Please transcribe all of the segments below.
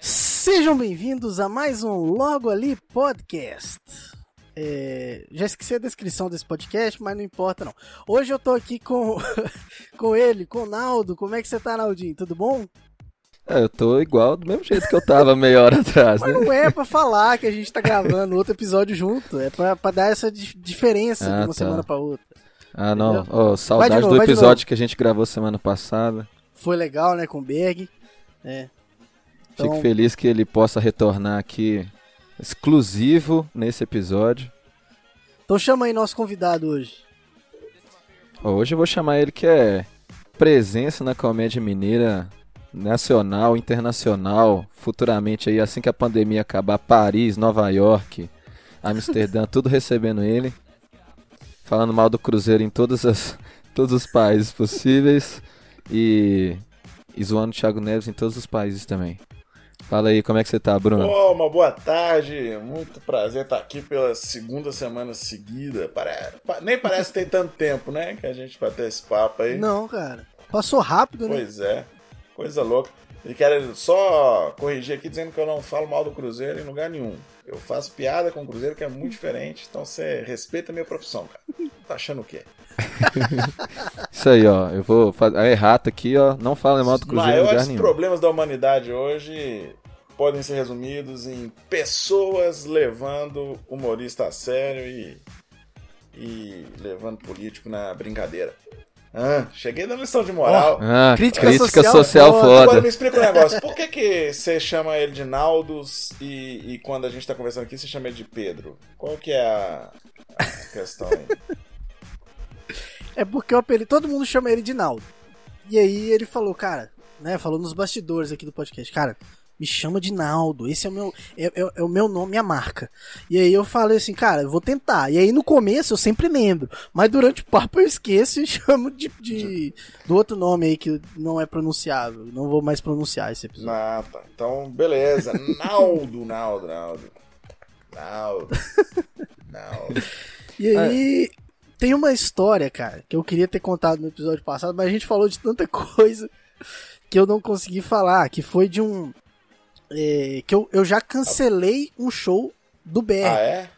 Sejam bem-vindos a mais um Logo Ali Podcast. É, já esqueci a descrição desse podcast, mas não importa não. Hoje eu tô aqui com, com ele, com o Naldo. Como é que você tá, Naldinho? Tudo bom? É, eu tô igual do mesmo jeito que eu tava meia hora atrás, Mas né? não é pra falar que a gente tá gravando outro episódio junto. É pra, pra dar essa di- diferença Ah, de uma tá. semana pra outra. Ah, não. Ó, saudade novo, do episódio que a gente gravou semana passada. Foi legal, né, com o Berg. É. Então, Fico feliz que ele possa retornar aqui exclusivo nesse episódio. então chama aí nosso convidado hoje. Hoje eu vou chamar ele que é presença na comédia mineira nacional, internacional, futuramente aí assim que a pandemia acabar, Paris, Nova York, Amsterdã, tudo recebendo ele. Falando mal do Cruzeiro em todas as, todos os países possíveis e, e zoando o Thiago Neves em todos os países também. Fala aí, como é que você tá, Bruno? Ô, uma boa tarde, muito prazer estar aqui pela segunda semana seguida. Pare- pa- Nem parece que tem tanto tempo, né? Que a gente bateu esse papo aí. Não, cara. Passou rápido, né? Pois é, coisa louca. E quero só corrigir aqui dizendo que eu não falo mal do Cruzeiro em lugar nenhum. Eu faço piada com o Cruzeiro que é muito diferente, então você respeita a minha profissão, cara. Tá achando o quê? Isso aí, ó. Eu vou fazer a errata aqui, ó. Não fala mal do Os Cruzeiro lugar maiores problemas da humanidade hoje podem ser resumidos em pessoas levando humorista a sério e, e levando político na brincadeira. Ah, cheguei dando lição de moral. Ah, Crítica crítica, social social, foda. foda. Agora me explica um negócio. Por que, que você chama ele de Naldos e, e quando a gente tá conversando aqui você chama ele de Pedro? Qual que é a, a questão aí? É porque o apelido, todo mundo chama ele de Naldo. E aí ele falou, cara, né, falou nos bastidores aqui do podcast, cara, me chama de Naldo, esse é o meu, é, é- é o meu nome, minha marca. E aí eu falei assim, cara, eu vou tentar. E aí no começo eu sempre lembro, mas durante o papo eu esqueço e chamo de, de- do outro nome aí que não é pronunciável. Não vou mais pronunciar esse episódio. Ah, tá. Então, beleza. Naldo, Naldo, Naldo. Naldo. Naldo. E aí tem uma história, cara, que eu queria ter contado no episódio passado, mas a gente falou de tanta coisa que eu não consegui falar, que foi de um é, que eu, eu já cancelei um show do BR Ah, é?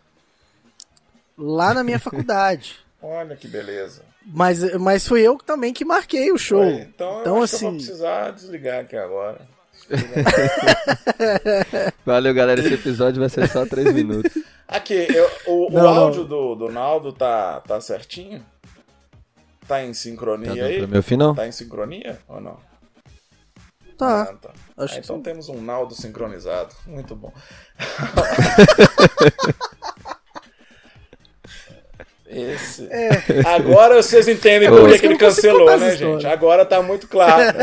lá na minha faculdade. Olha que beleza. Mas, mas foi eu também que marquei o show. Ué, Então, Então, eu acho que eu assim- vou precisar desligar aqui agora. Valeu, galera. Esse episódio vai ser só 3 minutos. Aqui, eu- o, o Não, não. áudio do, do Naldo tá, tá certinho? Tá em Tá sincronia dando aí? meu fim, não? Tá em sincronia ou não? Tá. Ah, tá. Acho Ah, então sim. temos um Naldo sincronizado. Muito bom. Esse. Agora vocês entendem por que, que ele não cancelou, né, gente? Agora tá muito claro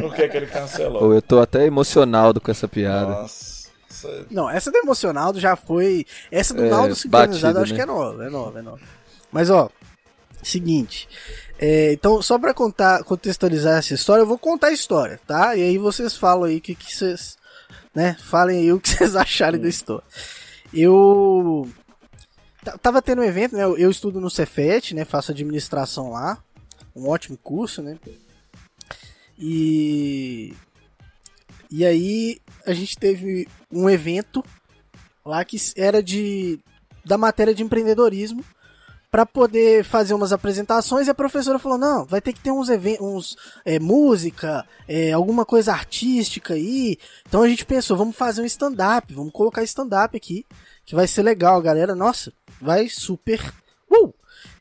por que, que ele cancelou. Eu tô até emocionado com essa piada. Nossa. É- Não, essa do emocional já foi. Essa do É, Naldo sincronizado eu acho né? que é nova, é nova, é nova. Mas ó, seguinte. é, então, só pra contar, contextualizar essa história, eu vou contar a história, tá? E aí vocês falam aí o que, que vocês. Né? Falem aí o que vocês acharem da história. Eu. ta- Tava tendo um evento, né? Eu, eu estudo no Cefet, né? Faço administração lá. Um ótimo curso, né? E. E aí a gente teve um evento lá que era de da matéria de empreendedorismo para poder fazer umas apresentações e a professora falou não vai ter que ter uns eventos é, música é, alguma coisa artística aí então a gente pensou vamos fazer um stand up vamos colocar stand up aqui que vai ser legal galera nossa vai super uh!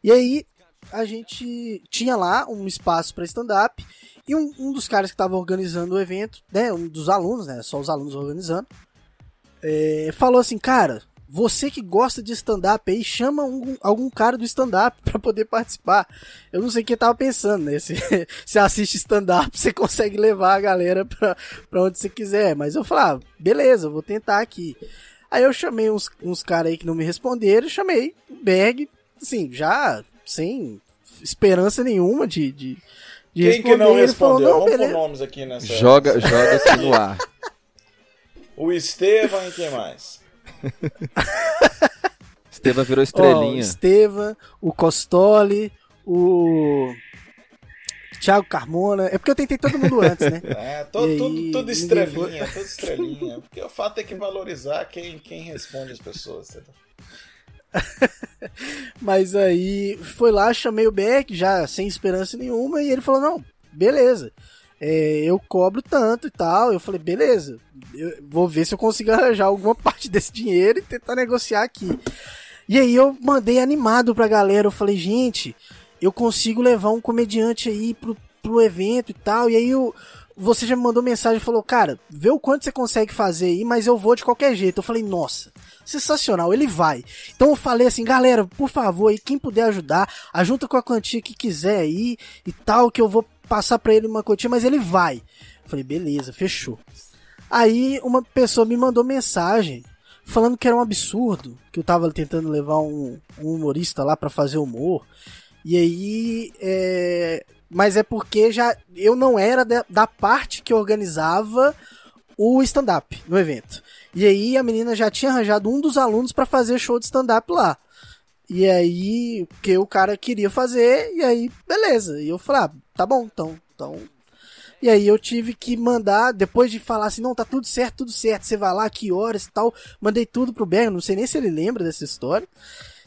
e aí a gente tinha lá um espaço para stand up e um, um dos caras que estava organizando o evento né um dos alunos né só os alunos organizando é, falou assim, cara, você que gosta de stand-up aí, chama um- algum cara do stand-up pra poder participar. Eu não sei o que tava pensando, né? Se você assiste stand-up, você consegue levar a galera pra, pra onde você quiser. Mas eu falei, ah, beleza, vou tentar aqui. Aí eu chamei uns, uns caras aí que não me responderam, chamei o Berg, assim, já sem esperança nenhuma de, de, de Quem que não Ele falou, respondeu? não, Vamos beleza. pôr nomes aqui nessa. Joga, joga aqui no ar. O Estevam e quem mais? Estevam virou estrelinha. Estevam, o Costoli, o. Thiago Carmona. É porque eu tentei todo mundo antes, né? É, todo, E aí, tudo, estrelinha, tudo estrelinha. Porque o fato é que valorizar quem, quem responde as pessoas, entendeu? Mas aí foi lá, chamei o Beck, já sem esperança nenhuma, e ele falou: não, beleza. é, eu cobro tanto e tal. Eu falei, beleza, eu vou ver se eu consigo arranjar alguma parte desse dinheiro e tentar negociar aqui. E aí eu mandei animado pra galera, eu falei, gente, eu consigo levar um comediante aí pro, pro evento e tal. E aí eu, você já me mandou mensagem e falou, cara, vê o quanto você consegue fazer aí, mas eu vou de qualquer jeito. Eu falei, nossa, sensacional, ele vai. Então eu falei assim, galera, por favor, aí, quem puder ajudar, ajunta com a quantia que quiser aí e tal, que eu vou passar pra ele uma quantia, mas ele vai. Eu falei, beleza, fechou. Aí uma pessoa me mandou mensagem falando que era um absurdo, que eu tava tentando levar um, um humorista lá pra fazer humor. E aí, é... mas é porque já eu não era da, da parte que organizava o stand-up no evento. E aí a menina já tinha arranjado um dos alunos pra fazer show de stand-up lá. E aí, que o cara queria fazer, e aí, beleza. E eu falei, ah, tá bom, então, então e aí eu tive que mandar, depois de falar assim, não, tá tudo certo, tudo certo, você vai lá, que horas e tal. Mandei tudo pro Berg, não sei nem se ele lembra dessa história.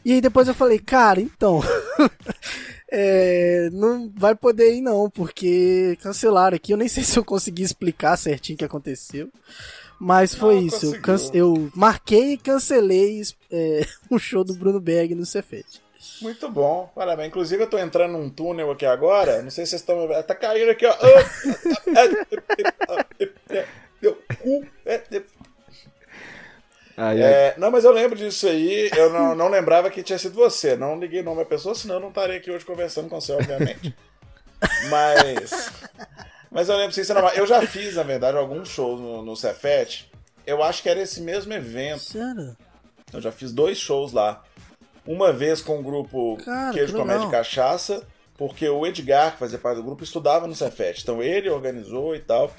E aí depois eu falei, cara, então. é, não vai poder ir não, porque cancelaram aqui. Eu nem sei se eu consegui explicar certinho o que aconteceu. Mas foi Não, isso. Eu, cance- eu marquei e cancelei é, o show do Bruno Berg no Cefete. Muito bom, parabéns. Inclusive, eu tô entrando num túnel aqui agora. Não sei se vocês estão. Tá caindo aqui, ó. Meu cu. É, é. Aí, É, não, mas eu lembro disso aí. Eu não, não lembrava que tinha sido você. Não liguei o nome da pessoa, senão eu não estaria aqui hoje conversando com você, obviamente. Mas. Mas eu lembro, sinceramente, eu já fiz, na verdade, alguns shows no, no Cefet. Eu acho que era esse mesmo evento. Sério? Eu já fiz dois shows lá. Uma vez com o grupo Cara, Queijo que Comédia e. Cachaça, porque o Edgar, que fazia parte do grupo, estudava no Cefet. Então ele organizou e tal.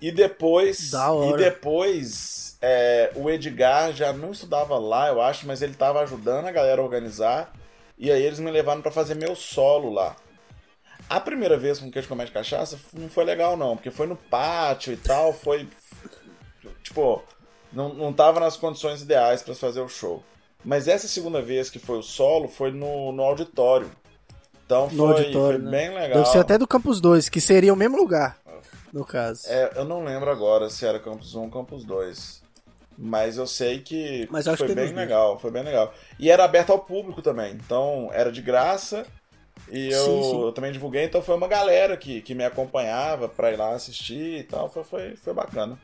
E depois. Da hora. E depois é, o Edgar já não estudava lá, eu acho, mas ele estava ajudando a galera a organizar. E aí eles me levaram pra fazer meu solo lá. A primeira vez com Queijo Comédia Cachaça não foi legal, não, porque foi no pátio e tal, foi. Tipo, não, não tava nas condições ideais pra fazer o show. Mas essa segunda vez que foi o solo foi no, no auditório. Então No foi, auditório, foi né? bem legal. Deve ser até do Campus 2, que seria o mesmo lugar, no caso. É, eu não lembro agora se era Campus 1 ou Campus 2. Mas eu sei que Mas acho foi que bem legal, foi bem legal. E era aberto ao público também, então era de graça. E eu, Sim, sim. eu também divulguei, então foi uma galera que, que me acompanhava pra ir lá assistir e tal, foi, foi, foi bacana.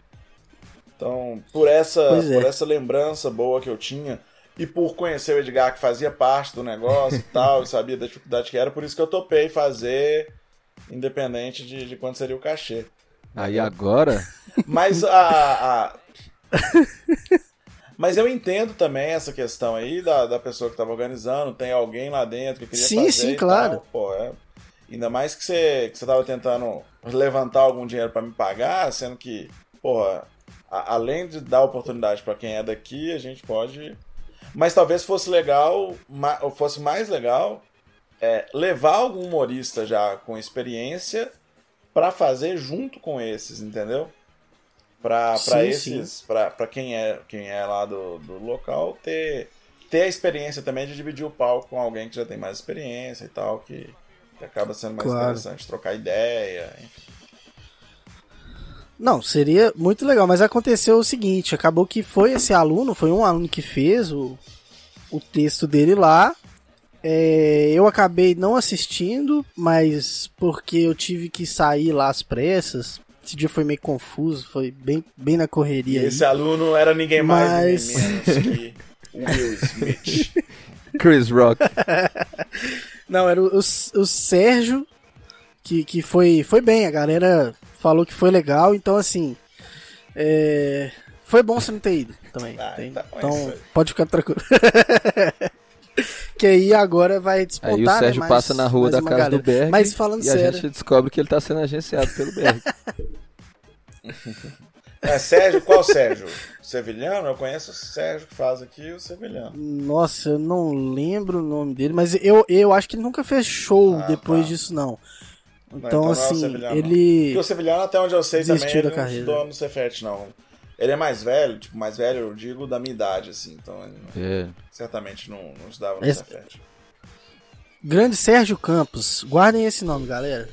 Então, por essa, é. por essa lembrança boa que eu tinha, e por conhecer o Edgar, que fazia parte do negócio e tal, e sabia da dificuldade que era, por isso que eu topei fazer, independente de, de quanto seria o cachê. aí agora, Mas a. a- Mas eu entendo também essa questão aí da, da pessoa que estava organizando, tem alguém lá dentro que queria Sim, fazer. sim, e claro. tal. Pô, é- Ainda mais que você, que você tava tentando levantar algum dinheiro para me pagar, sendo que, porra, a- além de dar oportunidade para quem é daqui, a gente pode. Mas talvez fosse legal, ma- ou fosse mais legal, é, levar algum humorista já com experiência para fazer junto com esses, entendeu? Sim, esses, pra quem é quem é lá do, do local ter, ter a experiência também de dividir o palco com alguém que já tem mais experiência e tal, que, que acaba sendo mais Claro. interessante trocar ideia, enfim. Não, seria muito legal, mas aconteceu o seguinte, acabou que foi esse aluno, foi um aluno que fez o, o texto dele lá. É, eu acabei não assistindo, mas porque eu tive que sair lá às pressas. Esse dia foi meio confuso, foi bem, bem na E correria. aí. esse aluno era ninguém mais Mas- ninguém menos que o Will Smith. Chris Rock. Não, era o, o, o Sérgio, que, que foi, foi bem, a galera falou que foi legal, então assim. é, foi bom você não ter ido também. Ah, tem- então é isso então aí. pode ficar tranquilo. que aí agora vai despontar. Aí o né, Sérgio mais- passa na rua da casa galera. do Berg Mas falando e a sério. gente descobre que ele tá sendo agenciado pelo Berg. É, Sérgio, qual Sérgio? Sevilhano? Eu conheço o Sérgio que faz aqui o Sevilhano. Nossa, eu não lembro o nome dele, mas eu, eu acho que ele nunca fez show Ah, depois tá. disso, não. Então, então não é o assim, Sevilhano, ele. Porque o Sevilhano, até onde eu sei também, ele não estudou no Cefet, não. Ele é mais velho, tipo, mais velho, eu digo, da minha idade, assim. Então, ele É. certamente não, não estudava no Esse- Cefet. Grande Sérgio Campos. Guardem esse nome, galera.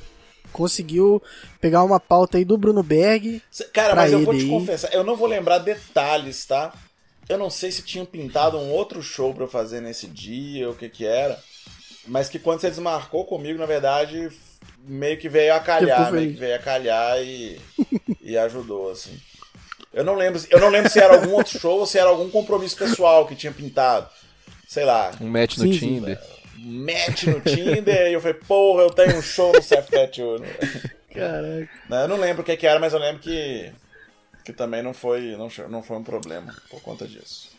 Conseguiu pegar uma pauta aí do Bruno Berg. Cara, mas eu vou te aí. confessar, eu não vou lembrar detalhes, tá? Eu não sei se tinham pintado um outro show pra eu fazer nesse dia, o que que era. Mas que quando você desmarcou comigo, na verdade, meio que veio a calhar, meio feliz. que veio a calhar e, e ajudou, assim. Eu não lembro, eu não lembro se era algum outro show ou se era algum compromisso pessoal que tinha pintado. Sei lá, Um match no Sim, sim. Match no Tinder e eu falei, porra, eu tenho um show no Cefet hoje. Caraca. Né, Eu não lembro o que, que era, mas eu lembro que, que também não foi, não, não foi um problema por conta disso.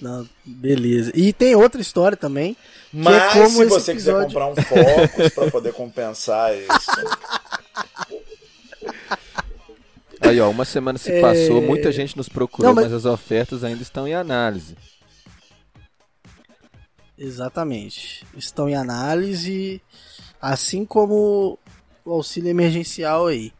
Não, beleza. E tem outra história também. que é Mas como se esse você quiser episódio- comprar um Focus pra poder compensar isso. Aí, ó, uma semana se É. passou, muita gente nos procurou, Não, mas- mas... as ofertas ainda estão em análise. Exatamente. Estão em análise, assim como o auxílio emergencial aí.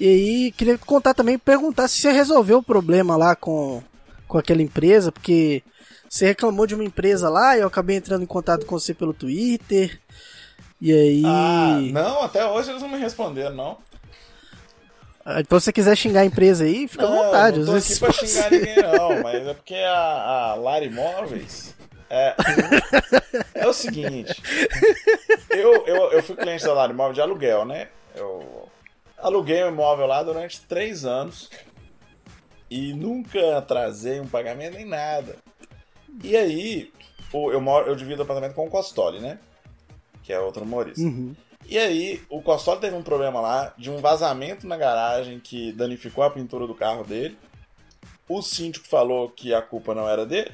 E aí, queria contar também, perguntar se você resolveu o problema lá com, com aquela empresa, porque você reclamou de uma empresa lá e eu acabei entrando em contato com você pelo Twitter. E aí. Ah, não, até hoje eles não me responderam, não. Ah, Então, se você quiser xingar a empresa aí, fica à Não, vontade. Não tô aqui pra xingar ninguém, não, mas é porque a, a Lari Móveis é, é o seguinte. Eu, eu, eu fui cliente da Lari Móvel de aluguel, né? Eu aluguei um imóvel lá durante três anos e nunca atrasei um pagamento nem nada. E aí, o- eu, moro, eu divido o apartamento com o Costoli, né? Que é outro humorista. Uhum. E aí, o Costoli teve um problema lá de um vazamento na garagem que danificou a pintura do carro dele. O síndico falou que a culpa não era dele.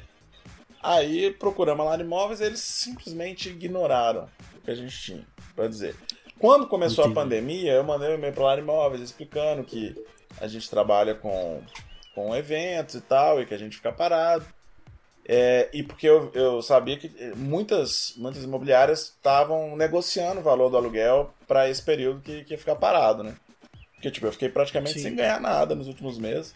Aí procuramos lá imóveis, eles simplesmente ignoraram o que a gente tinha pra dizer. Quando começou Entendi. a pandemia, eu mandei um e-mail lá no imóveis explicando que a gente trabalha com, com eventos e tal, e que a gente fica parado. É, e porque eu, eu sabia que eh, muitas, muitas imobiliárias estavam negociando o valor do aluguel para esse período que, que ia ficar parado, né? Porque, tipo, eu fiquei praticamente Sim. sem ganhar nada nos últimos meses.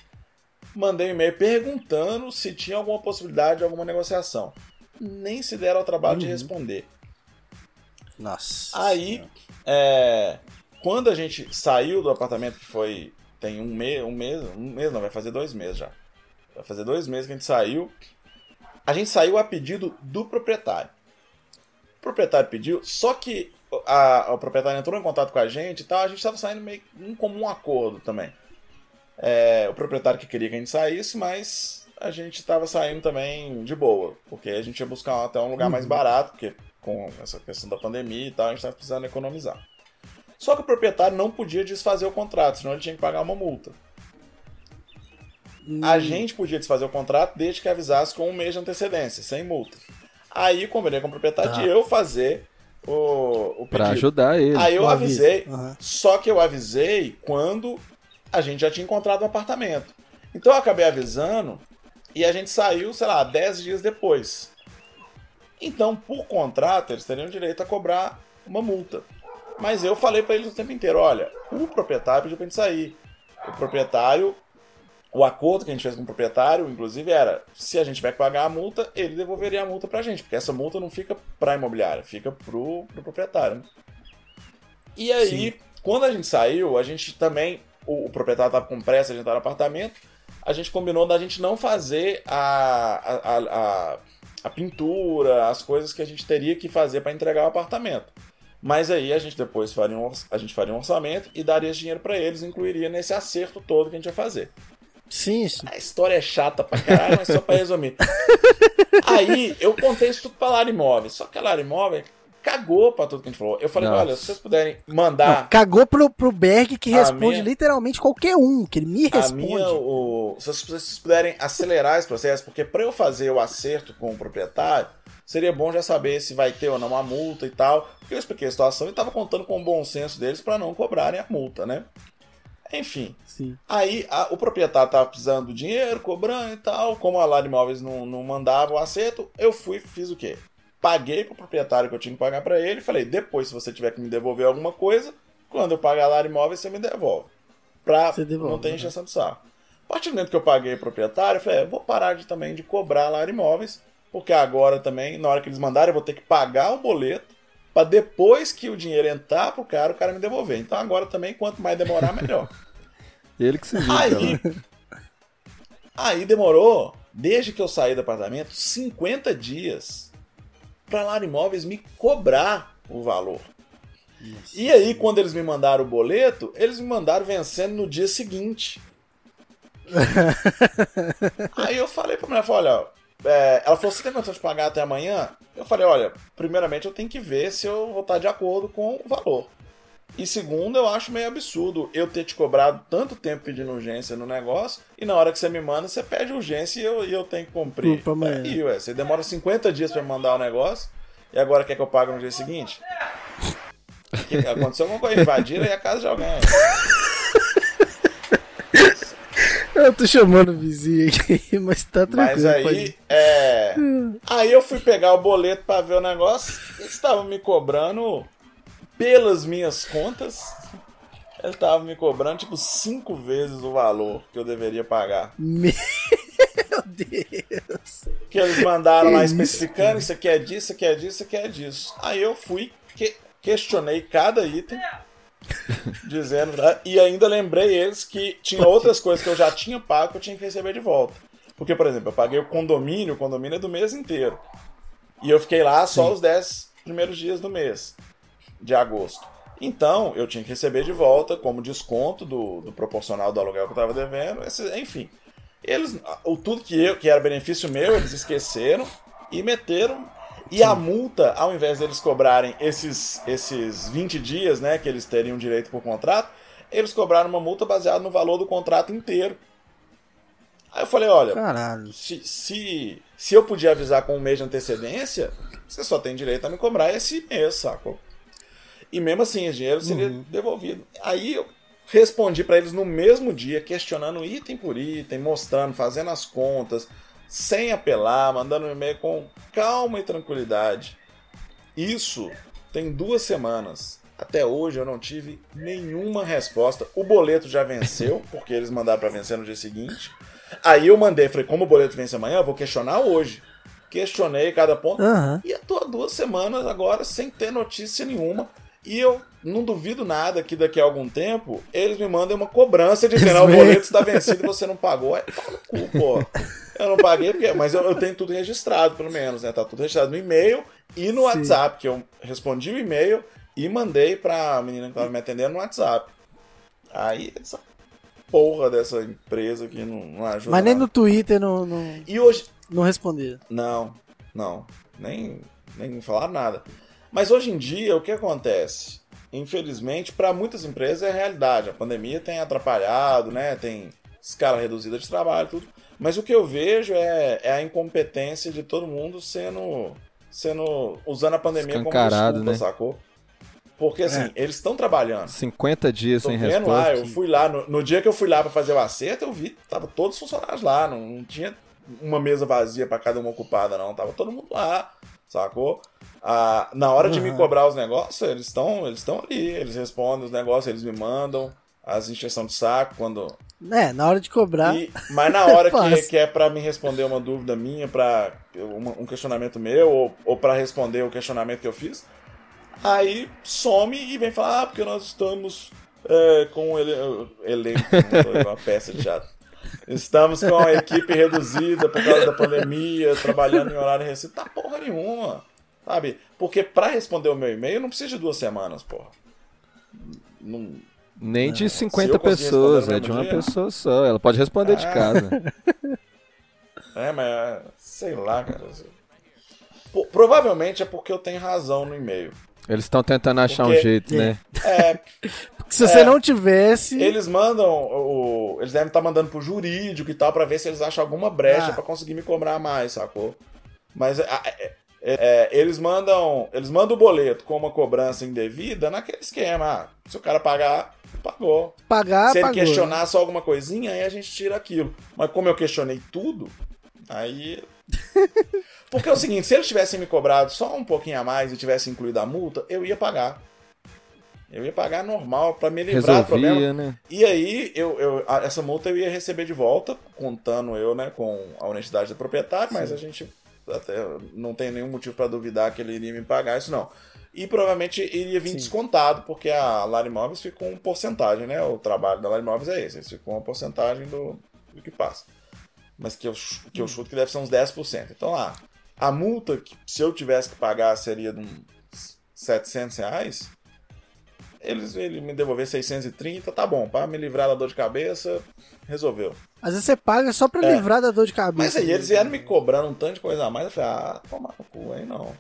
Mandei um e-mail perguntando se tinha alguma possibilidade de alguma negociação. Nem se deram ao trabalho de Uhum. responder. Nossa. Aí, é, quando a gente saiu do apartamento, que foi. Tem um mês, um mês, um mês não, vai fazer dois meses já. Vai fazer dois meses que a gente saiu. A gente saiu a pedido do proprietário. O proprietário pediu, só que a, o proprietário entrou em contato com a gente e tal, a gente estava saindo meio um comum acordo também. É, o proprietário que queria que a gente saísse, mas a gente estava saindo também de boa, porque a gente ia buscar até um lugar mais barato, porque com essa questão da pandemia e tal, a gente estava precisando economizar. Só que o proprietário não podia desfazer o contrato, senão ele tinha que pagar uma multa. Hum, A gente podia desfazer o contrato desde que avisasse com um mês de antecedência, sem multa. Aí combinei com o proprietário Tá. de eu fazer o, o Pra pedido. ajudar ele. Aí eu avisei, Aham. só que eu avisei quando a gente já tinha encontrado um apartamento. Então eu acabei avisando e a gente saiu, sei lá, 10 dias depois. Então, por contrato, eles teriam direito a cobrar uma multa. Mas eu falei pra eles o tempo inteiro, olha, o proprietário pediu pra gente sair. O proprietário, o acordo que a gente fez com o proprietário, inclusive, era, se a gente tiver que pagar a multa, ele devolveria a multa pra gente, porque essa multa não fica pra imobiliária, fica pro, pro proprietário. né? E aí, Sim. quando a gente saiu, a gente também, o, o proprietário tava com pressa de entrar no apartamento, a gente combinou da gente não fazer a, a, a, a, pintura, as coisas que a gente teria que fazer para entregar o apartamento. Mas aí a gente depois faria um, a gente faria um orçamento e daria esse dinheiro para eles, incluiria nesse acerto todo que a gente ia fazer. Sim, sim. A história é chata pra caralho, mas só pra resumir. Aí eu contei isso tudo pra Lara Imóveis, só que a Lara Imóveis cagou pra tudo que a gente falou. Eu falei, Nossa. olha, se vocês puderem Não, mandar cagou pro, pro Berg que responde minha- literalmente qualquer um, que ele me a responde. minha, o, se vocês puderem acelerar esse processo, porque para eu fazer o acerto com o proprietário, seria bom já saber se vai ter ou não a multa e tal. Porque eu expliquei a situação e estava contando com o bom senso deles para não cobrarem a multa, né? Enfim, Sim. aí a- o proprietário tava precisando do dinheiro, cobrando e tal. Como a Lara Imóveis não, não mandava o acerto, eu fui fiz o quê? Paguei pro proprietário que eu tinha que pagar para ele. Falei, depois, se você tiver que me devolver alguma coisa, quando eu pagar lá imóvel, você me devolve. Pra devolve, não ter né? injeção de saco. A partir do momento que eu paguei o proprietário, eu falei, é, vou parar de, também de cobrar lá imóveis, porque agora também, na hora que eles mandarem, eu vou ter que pagar o boleto para depois que o dinheiro entrar pro cara, o cara me devolver. Então agora também, quanto mais demorar, melhor. Ele que se vira. Aí, lá. aí demorou, desde que eu saí do apartamento, 50 dias pra Lar Imóveis me cobrar o valor. E aí, quando eles me mandaram o boleto, eles me mandaram vencendo no dia seguinte. aí eu falei pra mulher, falei, olha, é, ela falou, você tem condição de pagar até amanhã? Eu falei, olha, primeiramente eu tenho que ver se eu vou estar de acordo com o valor. E segundo, eu acho meio absurdo eu ter te cobrado tanto tempo pedindo urgência no negócio e na hora que você me manda, você pede urgência e eu, e eu tenho que cumprir. Pra amanhã. E ué, você demora 50 dias pra me mandar o negócio e agora quer que eu pague no dia seguinte? Que aconteceu alguma coisa, invadiram aí a casa de alguém. Eu tô chamando o vizinho aqui, mas tá Mas tranquilo. aí, pode- é. Aí eu fui pegar o boleto pra ver o negócio. Eles estavam me cobrando pelas minhas contas. Ele tava me cobrando tipo cinco vezes o valor que eu deveria pagar. Meu Deus. Que eles mandaram lá especificando: isso aqui é disso, isso aqui é disso, isso aqui é disso. Aí eu fui, que- questionei cada item. Dizendo, né? e ainda lembrei eles que tinha outras coisas que eu já tinha pago que eu tinha que receber de volta. Porque, por exemplo, eu paguei o condomínio, o condomínio é do mês inteiro. E eu fiquei lá só os 10 primeiros dias do mês de agosto. Então, eu tinha que receber de volta como desconto do, do proporcional do aluguel que eu estava devendo. esse- enfim, eles, o tudo que eu que era benefício meu, eles esqueceram e meteram. E a multa, ao invés deles cobrarem esses, esses 20 dias, né, que eles teriam direito por contrato, eles cobraram uma multa baseada no valor do contrato inteiro. Aí eu falei, olha, Caralho. se, se, se eu podia avisar com um mês de antecedência, você só tem direito a me cobrar esse mês, sacou? E mesmo assim, esse dinheiro seria devolvido. Aí eu respondi pra eles no mesmo dia, questionando item por item, mostrando, fazendo as contas, sem apelar, mandando um e-mail com calma e tranquilidade. Isso tem duas semanas. Até hoje eu não tive nenhuma resposta. O boleto já venceu, porque eles mandaram pra vencer no dia seguinte. Aí eu mandei, falei, como o boleto vence amanhã, eu vou questionar hoje. Questionei cada ponto. Aham. E eu tô há duas semanas agora sem ter notícia nenhuma. E eu não duvido nada que daqui a algum tempo eles me mandem uma cobrança dizendo: "Ah, o boleto está vencido e você não pagou. É no cu, pô. Eu não paguei, porque, mas eu, eu tenho tudo registrado, pelo menos, né? Tá tudo registrado no e-mail e no Sim. WhatsApp, que eu respondi o e-mail e mandei pra menina que tava me atendendo no WhatsApp. Aí, essa porra dessa empresa que não, não ajuda. Mas nem nada. no Twitter não, não, E hoje, não responderam. não, não. Nem, nem falaram nada. Mas hoje em dia, o que acontece? Infelizmente, para muitas empresas é a realidade. A pandemia tem atrapalhado, né? Tem escala reduzida de trabalho, tudo. Mas o que eu vejo é, é a incompetência de todo mundo sendo. sendo usando a pandemia como desculpa, né? sacou? Porque assim, eles estão trabalhando. 50 dias Tô sem vendo lá, resposta. eu fui lá, no, no dia que eu fui lá pra fazer o acerto, eu vi, tava todos os funcionários lá, não, não tinha uma mesa vazia pra cada uma ocupada, não, tava todo mundo lá, sacou? Ah, na hora de me cobrar os negócios, eles estão eles estão ali, eles respondem os negócios, eles me mandam as injeções de saco quando. É, na hora de cobrar. E- mas na hora que, Fácil. que é pra me responder uma dúvida minha, pra uma- um questionamento meu, ou, ou para responder o questionamento que eu fiz, aí some e vem falar, ah, porque nós estamos é, com ele, elenco, uma peça de teatro. Estamos com a equipe reduzida por causa da pandemia, trabalhando em horário restrito. Tá porra nenhuma, sabe? Porque pra responder o meu e-mail não precisa de duas semanas, porra. Não, Nem de Se 50 eu conseguir pessoas, é de uma dia? pessoa só. Ela pode responder de Ah. casa. É, mas é, sei lá, cara. Provavelmente é porque eu tenho razão no e-mail. Eles estão tentando achar um Porque- jeito, né? É, Porque se você É. não tivesse. eles mandam o. Eles devem estar mandando pro jurídico e tal pra ver se eles acham alguma brecha Ah. pra conseguir me cobrar mais, sacou? Mas é, é, é, é, eles mandam. Eles mandam o boleto com uma cobrança indevida naquele esquema. Ah, se o cara pagar, pagou. pagar, se ele pagou. né? questionar só alguma coisinha, aí a gente tira aquilo. Mas como eu questionei tudo, aí Porque é o seguinte, se eles tivessem me cobrado só um pouquinho a mais e tivessem incluído a multa, eu ia pagar. Eu ia pagar normal para me livrar do Resolvia, problema. né? E aí, eu, eu- essa multa eu ia receber de volta, contando eu, né, com a honestidade do proprietário, mas a gente até não tem nenhum motivo para duvidar que ele iria me pagar isso, não. E provavelmente iria vir Sim. descontado, porque a Lara Imóveis fica com porcentagem, né? O trabalho da Lara Imóveis é esse, eles ficam com uma porcentagem do, do que passa. Mas que eu, que eu chuto que deve ser uns 10%. Então lá, a multa, que se eu tivesse que pagar, seria de uns 700 reais. Eles ele me devolver 630, tá bom, para me livrar da dor de cabeça, resolveu. Às vezes você paga só pra É. livrar da dor de cabeça. Mas aí eles vieram me cobrando um tanto de coisa a mais, eu falei, ah, toma no cu, aí não.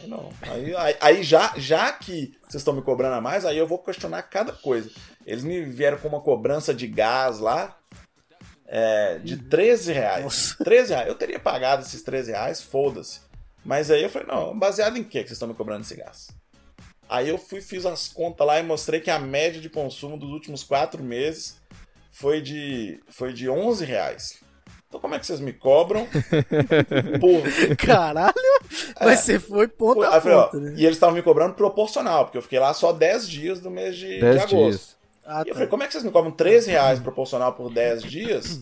Aí não. Aí, aí, aí já, já que vocês estão me cobrando a mais, aí eu vou questionar cada coisa. Eles me vieram com uma cobrança de gás lá é, de 13 reais. Nossa. 13 reais. Eu teria pagado esses 13 reais, foda-se. Mas aí eu falei, não, baseado em que que vocês estão me cobrando esse gás? Aí eu fui, fiz as contas lá e mostrei que a média de consumo dos últimos quatro meses foi de, foi de 11 reais. Então como é que vocês me cobram por... Caralho! Mas você foi ponto Aí a eu falei, ó, ponto, né? E eles estavam me cobrando proporcional, porque eu fiquei lá só 10 dias do mês de, de 10 agosto. dias. Ah, E eu tá. falei, como é que vocês me cobram 13 reais proporcional por 10 dias?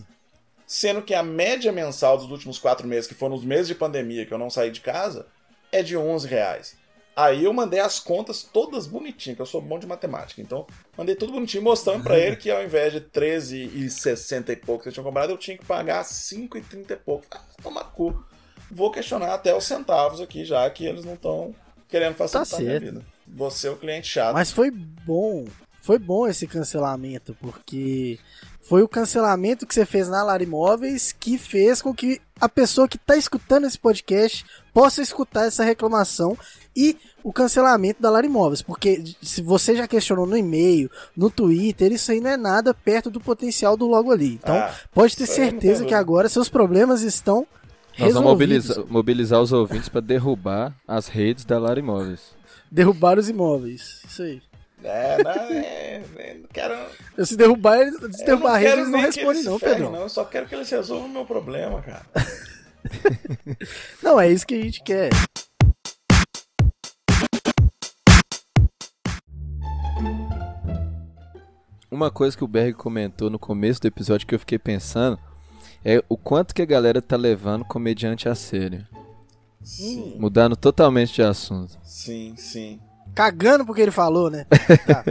Sendo que a média mensal dos últimos 4 meses, que foram os meses de pandemia que eu não saí de casa, é de 11 reais. Aí eu mandei as contas todas bonitinhas, que eu sou bom de matemática. Então, mandei tudo bonitinho, mostrando pra ele que ao invés de 13,60 e pouco que eles tinham cobrado, eu tinha que pagar 5,30 e pouco. Ah, toma cu. Vou questionar até os centavos aqui, já que eles não estão querendo facilitar a minha vida. Você é o cliente chato. Mas foi bom. Foi bom esse cancelamento, porque foi o cancelamento que você fez na Lara Imóveis que fez com que a pessoa que tá escutando esse podcast possa escutar essa reclamação e o cancelamento da Lara Imóveis, porque se você já questionou no e-mail, no Twitter, isso aí não é nada perto do potencial do logo ali. Então, Ah, pode ter tem certeza que agora seus problemas estão Nós vamos resolvidos. mobilizar, mobilizar os ouvintes para derrubar as redes da Lara Imóveis. Derrubar os imóveis. Isso aí. É, não, é, é, não quero. Eu, se derrubar, eles- se eu derrubar a rede, eles não respondem, não, Pedrão. não. Eu só quero que eles resolvam o meu problema, cara. Não, é isso que a gente quer. Uma coisa que o Berg comentou no começo do episódio que eu fiquei pensando é o quanto que a galera tá levando comediante a sério. Sim, Mudando totalmente de assunto. sim, sim. Cagando porque ele falou, né? Tá.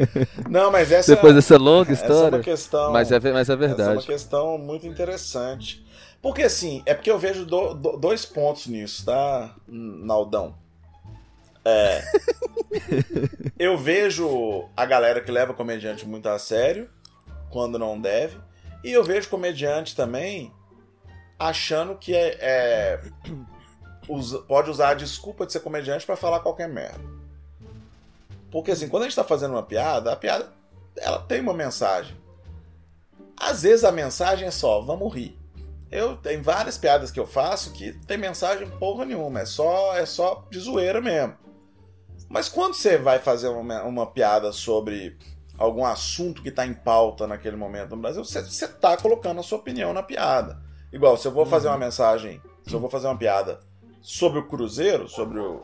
Não, mas essa, Depois dessa longa essa é história. uma questão. Mas é, mas é Essa é uma verdade. questão muito interessante. Porque assim, é porque eu vejo do- do- dois pontos nisso, tá, Naldão? É. eu vejo a galera que leva comediante muito a sério, quando não deve. E eu vejo comediante também achando que é, é, usa- pode usar a desculpa de ser comediante pra falar qualquer merda. Porque assim, quando a gente tá fazendo uma piada, a piada ela tem uma mensagem. Às vezes a mensagem é só, vamos rir. Eu tem várias piadas que eu faço que tem mensagem porra nenhuma, é só é só de zoeira mesmo. Mas quando você vai fazer uma, uma piada sobre algum assunto que está em pauta naquele momento no Brasil, você, você tá colocando a sua opinião na piada. Igual, se eu vou fazer uma mensagem, se eu vou fazer uma piada sobre o Cruzeiro, sobre o,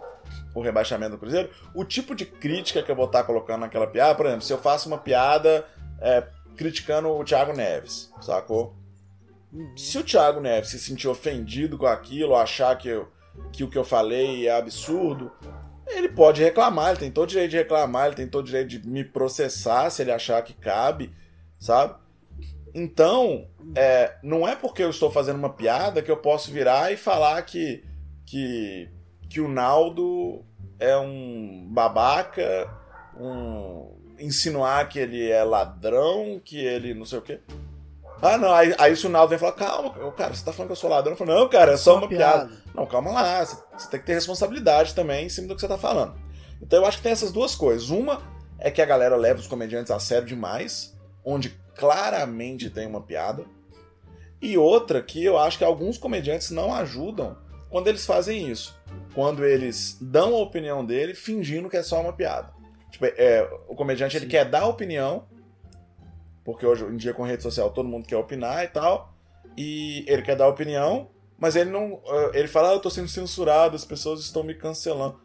o rebaixamento do Cruzeiro, o tipo de crítica que eu vou estar colocando naquela piada, por exemplo, se eu faço uma piada é, criticando o Thiago Neves, sacou? Se o Thiago Neves se sentir ofendido com aquilo, achar que, eu, que o que eu falei é absurdo, ele pode reclamar, ele tem todo direito de reclamar, ele tem todo direito de me processar se ele achar que cabe, sabe? Então, é, não é porque eu estou fazendo uma piada que eu posso virar e falar que, que, que o Naldo é um babaca, um insinuar que ele é ladrão, que ele não sei o quê. Ah, não, aí, aí se o Naldo vem falar, calma, cara, você tá falando que eu sou ladrão? Eu falo, não, cara, é só uma piada. Não, calma lá, você você tem que ter responsabilidade também em cima do que você tá falando. Então eu acho que tem essas duas coisas. Uma é que a galera leva os comediantes a sério demais, onde claramente tem uma piada. E outra que eu acho que alguns comediantes não ajudam quando eles fazem isso. Quando eles dão a opinião dele fingindo que é só uma piada. Tipo, é, o comediante ele Sim. quer dar a opinião, porque hoje em dia com rede social todo mundo quer opinar e tal. E ele quer dar a opinião, Mas ele não. ah, Ele fala, ah, eu tô sendo censurado, as pessoas estão me cancelando.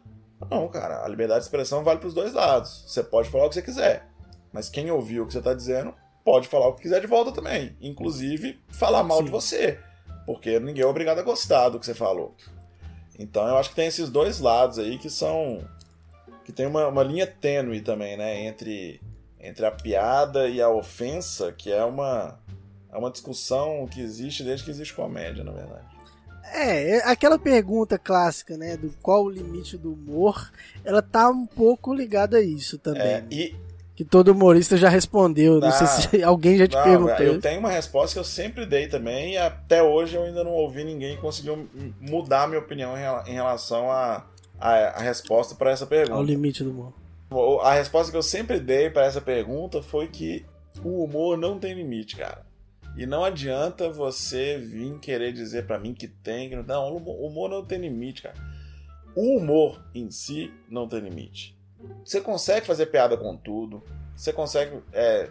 Não, cara, a liberdade de expressão vale pros dois lados. Você pode falar o que você quiser. Mas quem ouviu o que você tá dizendo pode falar o que quiser de volta também. Inclusive, falar mal Sim. de você. Porque ninguém é obrigado a gostar do que você falou. Então eu acho que tem esses dois lados aí que são. que tem uma, uma linha tênue também, né? Entre, entre a piada e a ofensa, que é uma. É uma discussão que existe desde que existe comédia, na verdade. É, é aquela pergunta clássica, né? Do qual o limite do humor, ela tá um pouco ligada a isso também. É, e Que todo humorista já respondeu. Não Ah, sei se alguém já te Não, perguntou. eu tenho uma resposta que eu sempre dei também, e até hoje eu ainda não ouvi ninguém que conseguiu mudar a minha opinião em rela- em relação à a, a, resposta para essa Ao pergunta. limite do humor. A resposta que eu sempre dei para essa pergunta foi que o humor não tem limite, cara. E não adianta você vir querer dizer para mim que tem, que não tem. Não, o humor não tem limite, cara. O humor em si não tem limite. Você consegue fazer piada com tudo. Você consegue. é,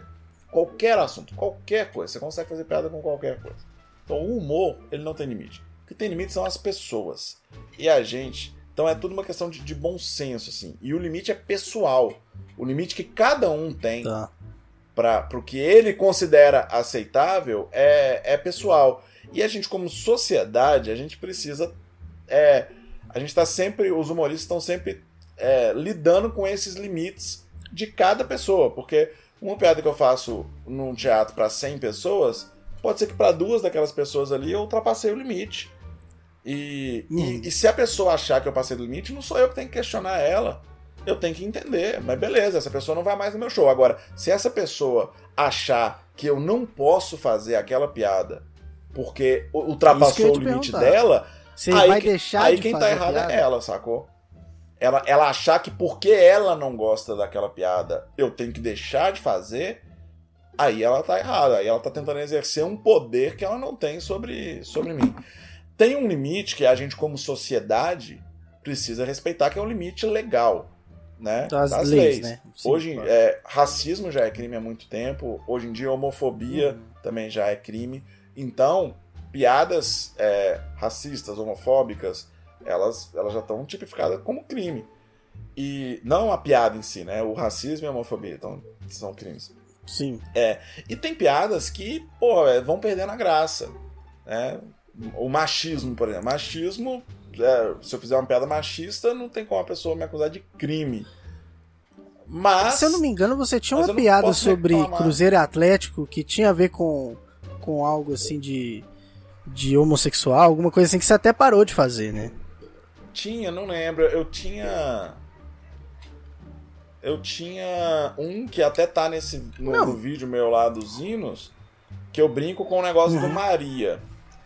qualquer assunto, qualquer coisa. Você consegue fazer piada com qualquer coisa. Então o humor, ele não tem limite. O que tem limite são as pessoas. E a gente. Então é tudo uma questão de, de bom senso, assim. E o limite é pessoal. O limite que cada um tem Tá. para o que ele considera aceitável é, é pessoal. E a gente, como sociedade, a gente precisa. É, a gente está sempre. Os humoristas estão sempre é, lidando com esses limites de cada pessoa. Porque uma piada que eu faço num teatro para 100 pessoas, pode ser que para duas daquelas pessoas ali eu ultrapassei o limite. E, Hum. e, e se a pessoa achar que eu passei do limite, não sou eu que tenho que questionar ela. Eu tenho que entender. Mas beleza, essa pessoa não vai mais no meu show. Agora, se essa pessoa achar que eu não posso fazer aquela piada porque ultrapassou o te limite perguntar. dela, Você aí, vai que- deixar aí de quem tá errado é ela, sacou? Ela, ela achar que porque ela não gosta daquela piada, eu tenho que deixar de fazer, aí ela tá errada. Aí ela tá tentando exercer um poder que ela não tem sobre, sobre mim. Tem um limite que a gente, como sociedade, precisa respeitar, que é um limite legal. Né? Das leis, né? Sim, Hoje, claro. é, racismo já é crime há muito tempo. Hoje em dia, homofobia Uhum. também já é crime. Então, piadas é, racistas, homofóbicas, elas, elas já estão tipificadas como crime. E não a piada em si, né? O racismo e a homofobia então, são crimes. Sim. E tem piadas que, pô, é, vão perdendo a graça. Né? O machismo, por exemplo. Machismo, é, se eu fizer uma piada machista, não tem como a pessoa me acusar de crime. Mas. Se eu não me engano, você tinha uma piada sobre reclamar. Cruzeiro e Atlético que tinha a ver com, com algo assim de, de homossexual, alguma coisa assim que você até parou de fazer, né? Tinha, não lembro. Eu tinha. Eu tinha um que até tá nesse no, Não. vídeo meu lá dos hinos, que eu brinco com o negócio do Uhum. Maria.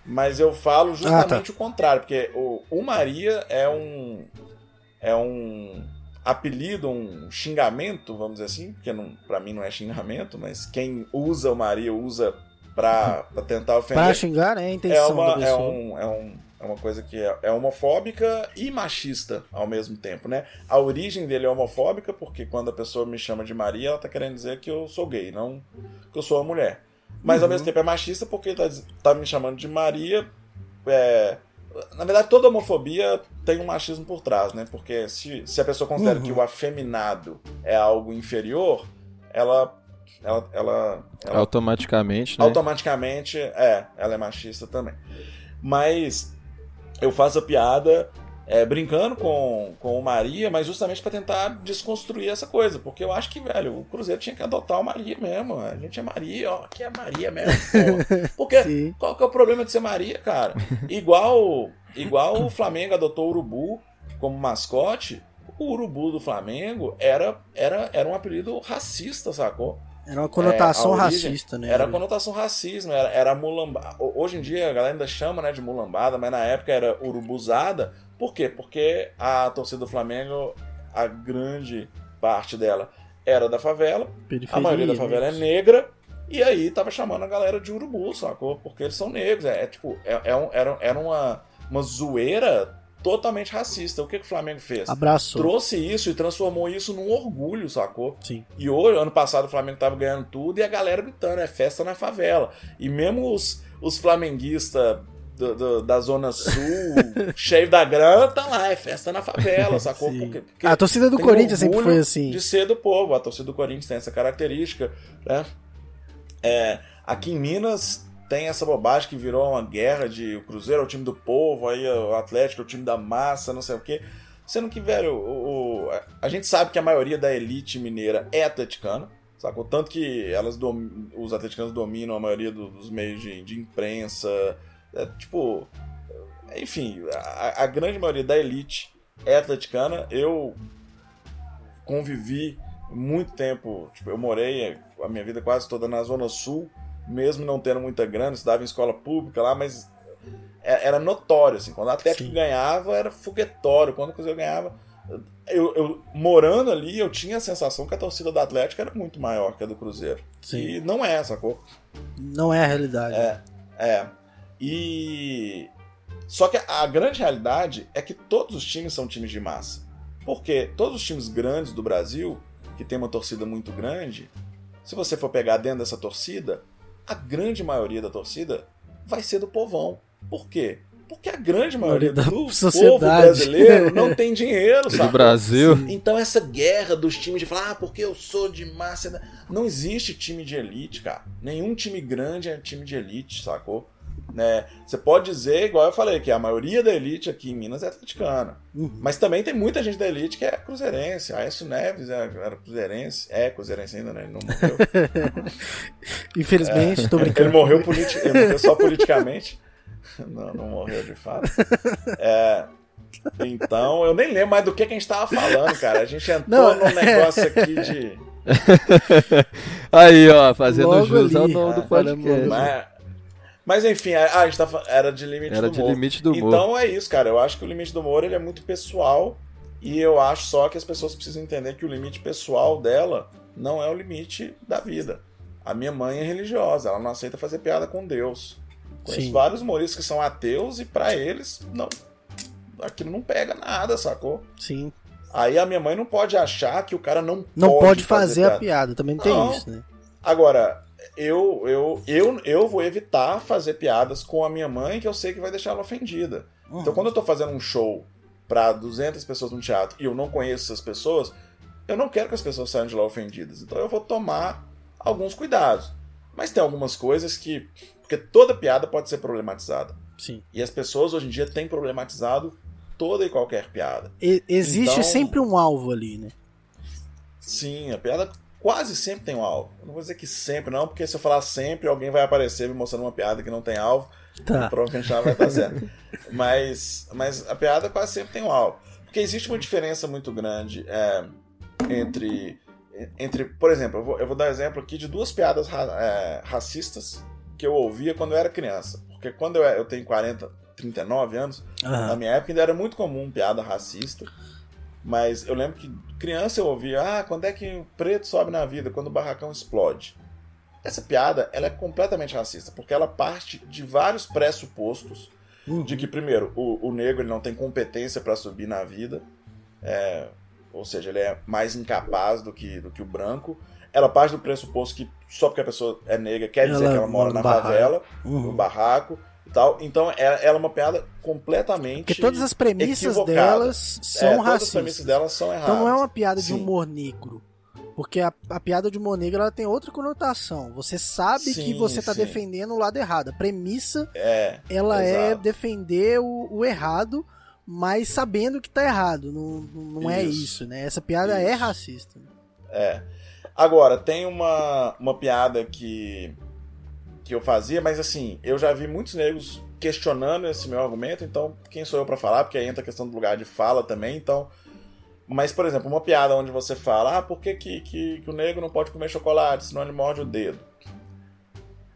Mas eu falo justamente Ah, o contrário, porque o, o Maria é um. É um apelido, um xingamento, vamos dizer assim, porque não, pra mim não é xingamento, mas quem usa o Maria usa pra, pra tentar ofender Pra xingar, né? A é intenção uma, da é, um, é, um, é uma coisa que é, é homofóbica e machista ao mesmo tempo, né? A origem dele é homofóbica, porque quando a pessoa me chama de Maria, ela tá querendo dizer que eu sou gay, não que eu sou uma mulher. Mas ao Uhum. mesmo tempo é machista porque tá, tá me chamando de Maria. é, na verdade, toda homofobia tem um machismo por trás, né? Porque se, se a pessoa considera Uhum. que o afeminado é algo inferior, ela. Ela, ela, ela Automaticamente, né? automaticamente, é, ela é machista também. Mas eu faço a piada é, brincando com, com o Maria, mas justamente pra tentar desconstruir essa coisa, porque eu acho que, velho, o Cruzeiro tinha que adotar o Maria mesmo. A gente é Maria, ó, aqui é Maria mesmo. porra. Porque Sim. qual que é o problema de ser Maria, cara? Igual, igual o Flamengo adotou o Urubu como mascote, o Urubu do Flamengo era, era, era um apelido racista, sacou? Era uma conotação É, racista, né? Era a conotação racismo, era, era mulambada. Hoje em dia a galera ainda chama né, de mulambada, mas na época era urubuzada. Por quê? Porque a torcida do Flamengo, a grande parte dela era da favela, Periferia, a maioria da favela é né? negra, e aí tava chamando a galera de urubu, sacou? Porque eles são negros. É, é tipo, é, é um- era, era uma, uma zoeira totalmente racista. O que, que o Flamengo fez? Abraçou. Trouxe isso e transformou isso num orgulho, sacou? Sim. E hoje, ano passado, o Flamengo tava ganhando tudo e a galera gritando, é festa na favela. E mesmo os, os flamenguistas do- do- da Zona Sul, cheio da grana, tá lá, é festa na favela, sacou? Porque- porque A torcida do Corinthians sempre foi assim. De ser do povo, a torcida do Corinthians tem essa característica, né? É, aqui em Minas tem essa bobagem que virou uma guerra de o Cruzeiro é o time do povo, aí o Atlético é o time da massa, não sei o quê. Sendo que, velho, o, o- a gente sabe que a maioria da elite mineira é atleticana, sacou? Tanto que elas dom- os atleticanos dominam a maioria do- dos meios de, de imprensa, é, tipo... Enfim, a, a grande maioria da elite é atleticana. Eu convivi muito tempo, tipo, eu morei a minha vida quase toda na Zona Sul, mesmo não tendo muita grana, estudava em escola pública lá, mas é- era notório, assim, quando o Atlético Sim. ganhava era foguetório, quando o Cruzeiro ganhava, eu, eu- morando ali, eu tinha a sensação que a torcida do Atlético era muito maior que a do Cruzeiro. Sim. E não é, sacou? Não é a realidade. É, é. E. Só que a grande realidade é que todos os times são times de massa. Porque todos os times grandes do Brasil, que tem uma torcida muito grande, se você for pegar dentro dessa torcida, a grande maioria da torcida vai ser do povão. Por quê? Porque a grande maioria Da do povo sociedade. brasileiro não tem dinheiro, Do sabe? Brasil. Então essa guerra dos times de falar, ah, porque eu sou de massa. Não existe time de elite, cara. Nenhum time grande é time de elite, sacou? Né? Você pode dizer, igual eu falei, que a maioria da elite aqui em Minas é atleticana. Uhum. Mas também tem muita gente da elite que é cruzeirense. Aécio Neves é- era cruzeirense. É cruzeirense ainda, né? Ele não morreu. Infelizmente, tô Ele brincando. morreu, politi- ele morreu só politicamente. Não, não morreu de fato. É, então, eu nem lembro mais do que, que a gente tava falando, cara. A gente entrou Não, num negócio aqui de. Aí, ó, fazendo Logo jus ao ali. nome Ah, do podcast. Mas, mas enfim, a, a gente tá, era de limite Era do de humor. limite do humor. Então é isso, cara. Eu acho que o limite do humor ele é muito pessoal. E eu acho só que as pessoas precisam entender que o limite pessoal dela não é o limite da vida. A minha mãe é religiosa, ela não aceita fazer piada com Deus. Conheço Sim. vários humoristas que são ateus e pra eles não aquilo não pega nada, sacou? Sim. Aí a minha mãe não pode achar que o cara não, Não pode, fazer, a piada, também tem Não. isso, né? Agora, eu, eu, eu, eu vou evitar fazer piadas com a minha mãe que eu sei que vai deixar ela ofendida. Uhum. Então, quando eu tô fazendo um show pra 200 pessoas no teatro e eu não conheço essas pessoas, eu não quero que as pessoas saiam de lá ofendidas. Então, eu vou tomar alguns cuidados. Mas tem algumas coisas que. Porque toda piada pode ser problematizada. Sim. E as pessoas hoje em dia têm problematizado toda e qualquer piada. E- existe Então- sempre um alvo ali, né? Sim, a piada quase sempre tem um alvo. Eu não vou dizer que sempre, não, porque se eu falar sempre, alguém vai aparecer me mostrando uma piada que não tem alvo. Tá. Provavelmente ela vai estar certo. mas, mas a piada quase sempre tem um alvo. Porque existe uma diferença muito grande é, entre, entre. Por exemplo, eu vou, eu vou dar exemplo aqui de duas piadas ra- é, racistas que eu ouvia quando eu era criança. Porque quando eu, eu tenho 40, 39 anos, Aham. na minha época ainda era muito comum piada racista. Mas eu lembro que criança eu ouvia, ah, quando é que o preto sobe na vida? Quando o barracão explode. Essa piada, ela é completamente racista, porque ela parte de vários pressupostos Uhum. de que, primeiro, o, o negro ele não tem competência para subir na vida, é, ou seja, ele é mais incapaz do que, do que o branco. Ela parte do pressuposto que só porque a pessoa é negra quer dizer Ela que ela mora na barraco. favela, Uhum. no barraco tal. Então, ela, ela é uma piada completamente. Porque todas as premissas equivocada. delas É, são todas as racistas. premissas delas são erradas. Então não é uma piada de Sim. humor negro. Porque a, a piada de humor negro ela tem outra conotação. Você sabe que Sim, você tá sim. defendendo o lado errado. A premissa, É, ela é defender o, o errado, mas sabendo que tá errado. Não, não é Isso. isso, né? Essa piada é Isso. racista. é. Agora, tem uma, uma piada que, que eu fazia, mas assim, eu já vi muitos negros questionando esse meu argumento, então quem sou eu pra falar? Porque aí entra a questão do lugar de fala também, então. Mas, por exemplo, uma piada onde você fala, ah, por que, que, que, que o negro não pode comer chocolate, senão ele morde o dedo?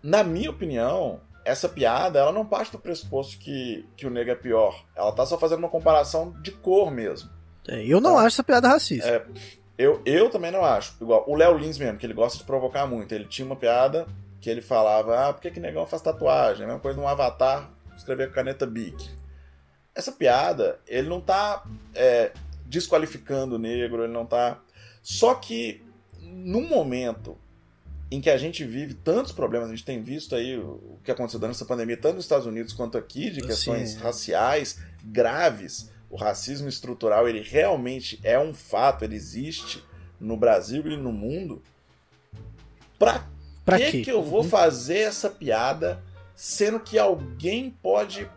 Na minha opinião, essa piada ela não parte do pressuposto que, que o negro é pior. Ela tá só fazendo uma comparação de cor mesmo. É, eu não Tá. acho essa piada racista. É, eu, eu também não acho. Igual o Léo Lins mesmo, que ele gosta de provocar muito. Ele tinha uma piada que ele falava: Ah, por que, que negão faz tatuagem? É a mesma coisa num avatar escrever com caneta Bic. Essa piada, ele não tá é, desqualificando o negro, ele não tá. Só que, num momento em que a gente vive tantos problemas, a gente tem visto aí o que aconteceu durante essa pandemia, tanto nos Estados Unidos quanto aqui, de questões Sim. raciais graves. O racismo estrutural, ele realmente é um fato, ele existe no Brasil e no mundo. Pra, pra que, que eu vou uhum. fazer essa piada sendo que alguém pode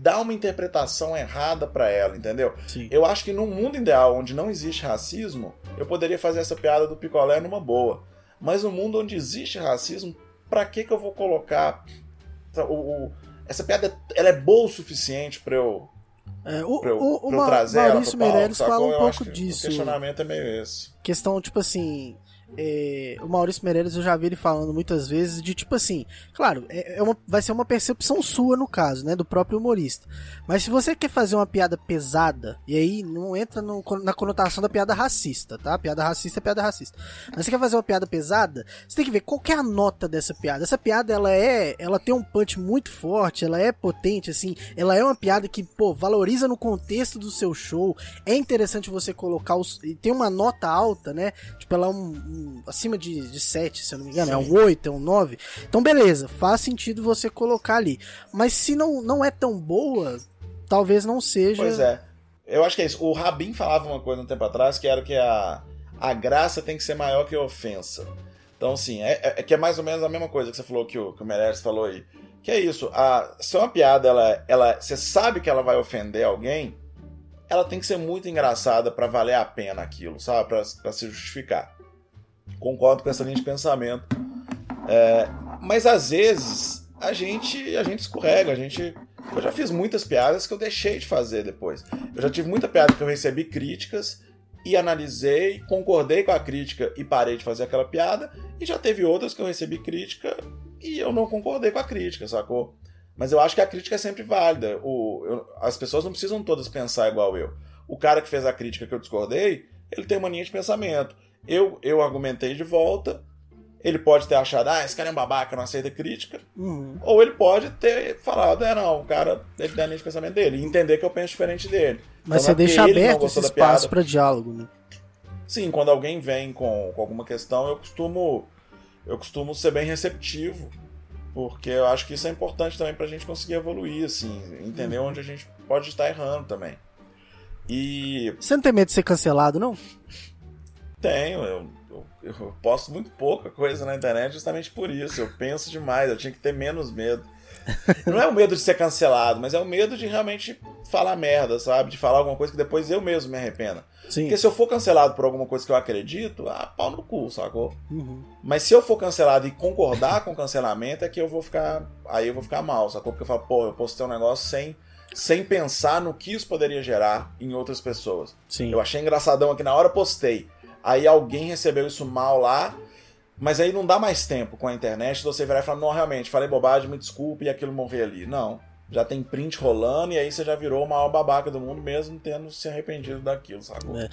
dar uma interpretação errada para ela, entendeu? Sim. Eu acho que num mundo ideal onde não existe racismo, eu poderia fazer essa piada do picolé numa boa. Mas no mundo onde existe racismo, para que que eu vou colocar o, o, essa piada ela é boa o suficiente para eu é, o, pra eu, o, pra eu trazer Maurício ela Meirelles fala um pouco disso. O questionamento é meio esse. Questão, tipo assim, é, o Maurício Meirelles eu já vi ele falando muitas vezes de tipo assim, claro, é, é uma, vai ser uma percepção sua no caso, né, do próprio humorista. Mas se você quer fazer uma piada pesada, e aí não entra no, na conotação da piada racista, tá? Piada racista é piada racista. Mas você quer fazer uma piada pesada, você tem que ver qual que é a nota dessa piada. Essa piada ela é, ela tem um punch muito forte, ela é potente assim, ela é uma piada que, pô, valoriza no contexto do seu show. É interessante você colocar os tem uma nota alta, né? Tipo, ela é um acima de, de 7, se eu não me engano, é Sim. é um 8, é um 9. Então, beleza, faz sentido você colocar ali. Mas se não, não é tão boa, talvez não seja. Pois é. Eu acho que é isso. O Rabin falava uma coisa um tempo atrás que era que a, a graça tem que ser maior que a ofensa. Então, sim, é, é, é que é mais ou menos a mesma coisa que você falou que o, que o Meirelles falou aí. Que é isso, a, se uma piada, ela, ela, você sabe que ela vai ofender alguém, ela tem que ser muito engraçada para valer a pena aquilo, sabe? Pra se justificar. Concordo com essa linha de pensamento. É, mas às vezes a gente, a gente escorrega, a gente. Eu já fiz muitas piadas que eu deixei de fazer depois. Eu já tive muita piada que eu recebi críticas e analisei, concordei com a crítica e parei de fazer aquela piada. E já teve outras que eu recebi crítica e eu não concordei com a crítica, sacou? Mas eu acho que a crítica é sempre válida. O, eu, as pessoas não precisam todas pensar igual eu. O cara que fez a crítica que eu discordei, ele tem uma linha de pensamento. Eu, eu argumentei de volta. Ele pode ter achado, ah, esse cara é um babaca, não aceita crítica. Uhum. Ou ele pode ter falado, é, não, o cara deve a linha de pensamento dele. E entender que eu penso diferente dele. Mas então, você é deixa aberto esse espaço para diálogo, né? Sim, quando alguém vem com, com alguma questão, eu costumo, eu costumo ser bem receptivo. Porque eu acho que isso é importante também pra gente conseguir evoluir, assim, entender uhum. onde a gente pode estar errando também. E. Você não tem medo de ser cancelado, não? Tenho, eu, eu, eu, posto muito pouca coisa na internet justamente por isso. Eu penso demais, eu tinha que ter menos medo. Não é o medo de ser cancelado, mas é o medo de realmente falar merda, sabe? De falar alguma coisa que depois eu mesmo me arrependa. Sim. Porque se eu for cancelado por alguma coisa que eu acredito, ah, pau no cu, sacou? Uhum. Mas se eu for cancelado e concordar com o cancelamento, é que eu vou ficar. Aí eu vou ficar mal, sacou? Porque eu falo, pô, eu postei um negócio sem sem pensar no que isso poderia gerar em outras pessoas. Sim. Eu achei engraçadão aqui na hora, postei aí alguém recebeu isso mal lá, mas aí não dá mais tempo com a internet você virar e falar, não, realmente, falei bobagem, me desculpe, e aquilo morrer ali. Não. Já tem print rolando e aí você já virou o maior babaca do mundo, mesmo tendo se arrependido daquilo, sacou? É.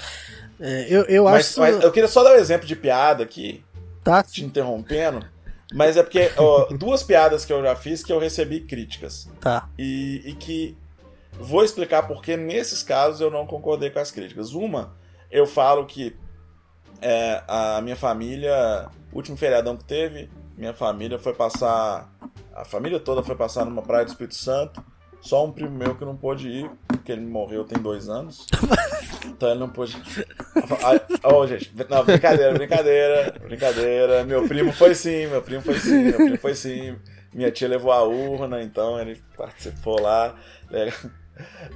É, eu, eu mas, acho. Mas eu queria só dar um exemplo de piada aqui, tá. te interrompendo. Mas é porque ó, duas piadas que eu já fiz que eu recebi críticas. Tá. E, e que vou explicar porque nesses casos eu não concordei com as críticas. Uma, eu falo que é, a minha família, último feriadão que teve, minha família foi passar. A família toda foi passar numa praia do Espírito Santo. Só um primo meu que não pôde ir, porque ele morreu tem dois anos. Então ele não pôde. Oh, gente, não, brincadeira, brincadeira, brincadeira. Meu primo foi sim, meu primo foi sim, meu primo foi sim. Minha tia levou a urna, então ele participou lá.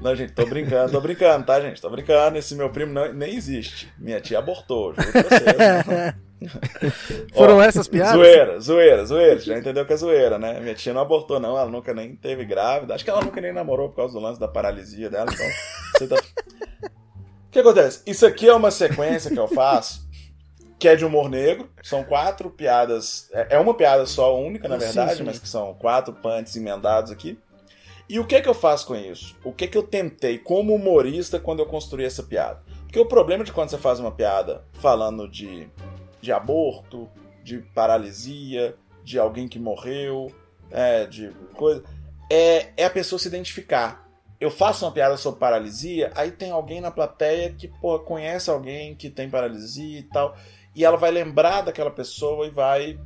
Não, gente, tô brincando, tô brincando, tá, gente? Tô brincando. Esse meu primo não, nem existe. Minha tia abortou, juro pra vocês. Foram Ó, essas piadas? Zoeira, zoeira, zoeira. Já entendeu que é zoeira, né? Minha tia não abortou, não. Ela nunca nem teve grávida. Acho que ela nunca nem namorou por causa do lance da paralisia dela. Então, você tá... O que acontece? Isso aqui é uma sequência que eu faço que é de humor negro. São quatro piadas. É, é uma piada só, única, na verdade, sim, sim. mas que são quatro punts emendados aqui. E o que é que eu faço com isso? O que é que eu tentei como humorista quando eu construí essa piada? Porque o problema de quando você faz uma piada falando de, de aborto, de paralisia, de alguém que morreu, é, de coisa, é, é a pessoa se identificar. eu faço uma piada sobre paralisia, aí tem alguém na plateia que pô, conhece alguém que tem paralisia e tal, e ela vai lembrar daquela pessoa e vai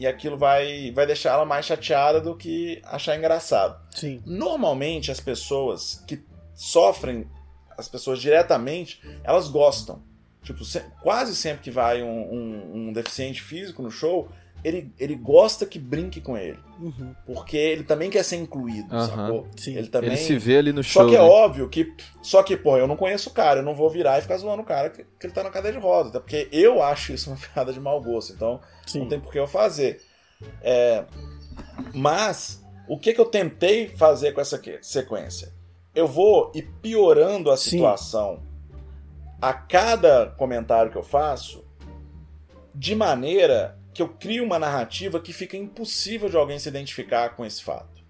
e aquilo vai vai deixar ela mais chateada do que achar engraçado. Sim. Normalmente as pessoas que sofrem as pessoas diretamente, elas gostam. Tipo, se, quase sempre que vai um, um, um deficiente físico no show, ele, ele gosta que brinque com ele. Uhum. Porque ele também quer ser incluído, Aham. sacou? Sim. Ele também. Ele se vê ali no show. Só que é né? óbvio que. Só que, pô, eu não conheço o cara, eu não vou virar e ficar zoando o cara que, que ele tá na cadeira de roda. Até porque eu acho isso uma piada de mau gosto. Então, Sim. não tem por que eu fazer. É, mas, o que, que eu tentei fazer com essa sequência? Eu vou ir piorando a Sim. situação a cada comentário que eu faço, de maneira que eu crio uma narrativa que fica impossível de alguém se identificar com esse fato.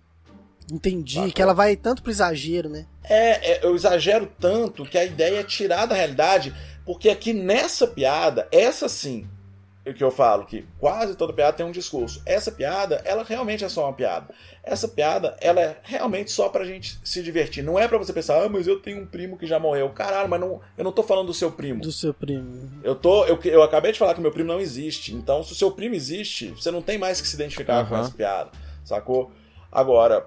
Entendi. Sacou? Que ela vai tanto pro exagero, né? É, é, eu exagero tanto que a ideia é tirar da realidade, porque aqui nessa piada, essa sim, que eu falo, que quase toda piada tem um discurso. Essa piada, ela realmente é só uma piada. Essa piada, ela é realmente só pra gente se divertir. Não é pra você pensar, ah, mas eu tenho um primo que já morreu. Caralho, mas não, eu não tô falando do seu primo. Do seu primo. Eu, tô, eu, eu acabei de falar que meu primo não existe. Então, se o seu primo existe, você não tem mais que se identificar com Aham. essa piada. Sacou? Agora,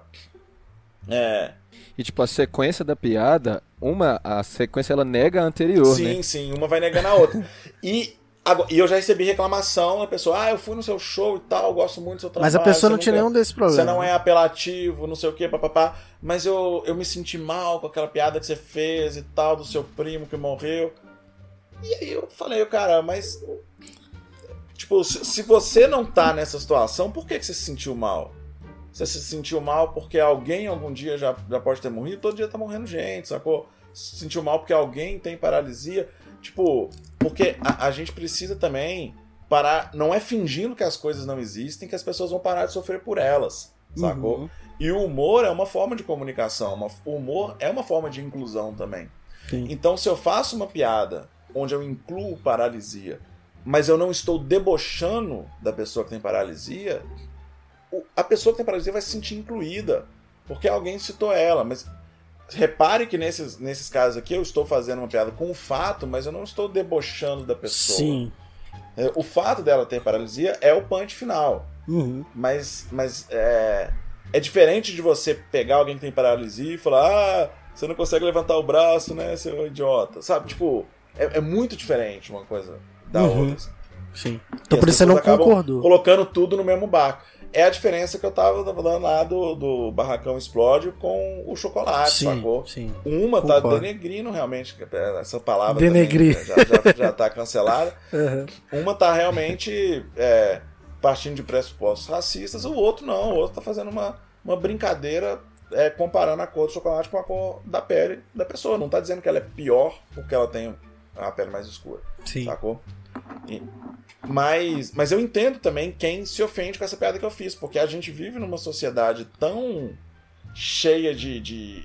é, E tipo, a sequência da piada, uma, a sequência ela nega a anterior, Sim, né? sim, uma vai negando a outra. E, agora- e eu já recebi reclamação da pessoa, ah, eu fui no seu show e tal, gosto muito do seu trabalho. Mas a pessoa não tinha nenhum desses problemas. Você não é apelativo, não sei o que, papapá. Mas eu, eu me senti mal com aquela piada que você fez e tal, do seu primo que morreu. E aí eu falei, cara, mas. Tipo, se, se você não tá nessa situação, por que, que você se sentiu mal? Você se sentiu mal porque alguém algum dia já, já pode ter morrido? Todo dia tá morrendo gente, sacou? Se sentiu mal porque alguém tem paralisia. Tipo, porque a, a gente precisa também parar. Não é fingindo que as coisas não existem que as pessoas vão parar de sofrer por elas, sacou? Uhum. E o humor é uma forma de comunicação. uma- o humor é uma forma de inclusão também. Sim. Então, se eu faço uma piada onde eu incluo paralisia, mas eu não estou debochando da pessoa que tem paralisia, a pessoa que tem paralisia vai se sentir incluída, porque alguém citou ela. Mas repare que nesses, nesses casos aqui eu estou fazendo uma piada com o fato, mas eu não estou debochando da pessoa. Sim. É, O fato dela ter paralisia é o punch final. Uhum. Mas, mas é, é diferente de você pegar alguém que tem paralisia e falar: ah, você não consegue levantar o braço, né, seu idiota. Sabe? Tipo, é, é muito diferente uma coisa da Uhum. outra. Sim. Então por isso você não concordou. Colocando tudo no mesmo barco. É a diferença que eu tava falando lá do, do Barracão Explode com o chocolate, Sim, sacou? sim. Uma tá Concordo. denegrindo realmente, essa palavra Denegrir. também já, já, já tá cancelada. Uhum. Uma tá realmente é, partindo de pressupostos racistas, o outro não. O outro tá fazendo uma, uma brincadeira é, comparando a cor do chocolate com a cor da pele da pessoa. Não tá dizendo que ela é pior porque ela tem a pele mais escura, Sim. sacou? Mas, mas eu entendo também quem se ofende com essa piada que eu fiz, porque a gente vive numa sociedade tão cheia de, de,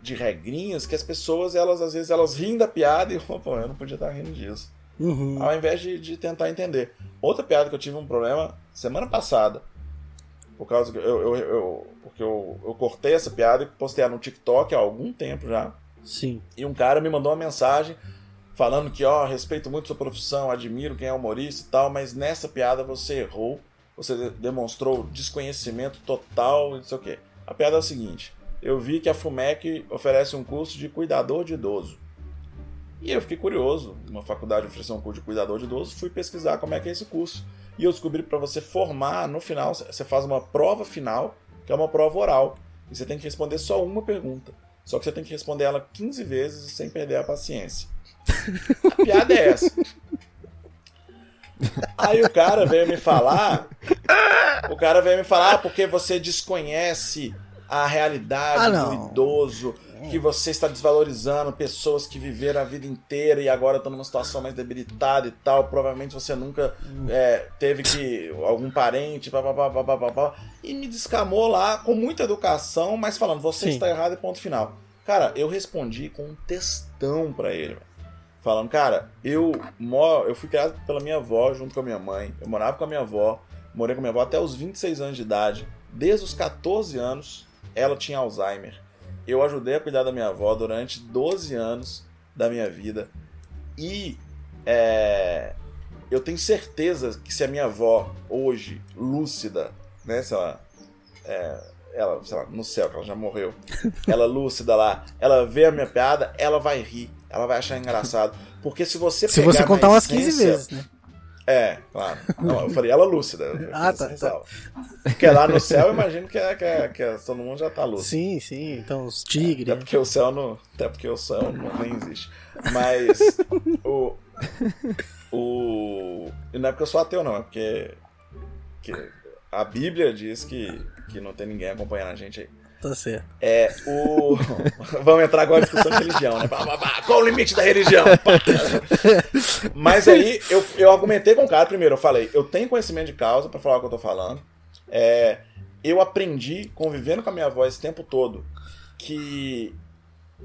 de regrinhas que as pessoas, elas às vezes, elas riem da piada e, pô, eu não podia estar rindo disso Uhum. ao invés de, de tentar entender. Outra piada que eu tive um problema semana passada, por causa que eu, eu, eu- porque eu, eu cortei essa piada e postei ela no TikTok há algum tempo já, Sim. e um cara me mandou uma mensagem falando que, ó, respeito muito sua profissão, admiro quem é humorista e tal, mas nessa piada você errou, você de- demonstrou desconhecimento total e não sei o quê. A piada é o seguinte, eu vi que a FUMEC oferece um curso de cuidador de idoso. E eu fiquei curioso, uma faculdade ofereceu um curso de cuidador de idoso, fui pesquisar como é que é esse curso. E eu descobri para você formar, no final, você faz uma prova final, que é uma prova oral. E você tem que responder só uma pergunta. Só que você tem que responder ela 15 vezes sem perder a paciência. A piada é essa. Aí o cara veio me falar. O cara veio me falar "Ah, porque você desconhece a realidade Ah, do idoso, que você está desvalorizando pessoas que viveram a vida inteira e agora estão numa situação mais debilitada e tal. Provavelmente você nunca é, teve que. algum parente, papapá, papapá, e me descamou lá com muita educação, mas falando, você Sim. está errado e ponto final. Cara, eu respondi com um textão pra ele, velho. Falando, cara, eu, mo- eu fui criado pela minha avó junto com a minha mãe. Eu morava com a minha avó, morei com a minha avó até os 26 anos de idade. Desde os 14 anos, ela tinha Alzheimer. eu ajudei a cuidar da minha avó durante 12 anos da minha vida. E é, eu tenho certeza que se a minha avó, hoje, lúcida, né, sei lá, é, ela, sei lá, no céu, que ela já morreu, ela lúcida lá, ela vê a minha piada, ela vai rir, ela vai achar engraçado. Porque se você Se você contar umas 15 vezes, né? É, claro. Não, eu falei ela lúcida. Ah, tá, tá. Porque lá no céu eu imagino que, é, que, é, que é, todo mundo já tá lúcido. Sim, sim. Então os tigres. Até porque o céu não. Até porque o céu não, nem existe. Mas o. O. E não é porque eu sou ateu, não, é porque. Que a Bíblia diz que, que não tem ninguém acompanhando a gente aí. Tá certo. É, o. Vamos entrar agora em discussão de religião, né? Qual o limite da religião? Mas aí eu, eu argumentei com o cara primeiro, eu falei, eu tenho conhecimento de causa para falar o que eu tô falando. É, eu aprendi, convivendo com a minha avó esse tempo todo, que,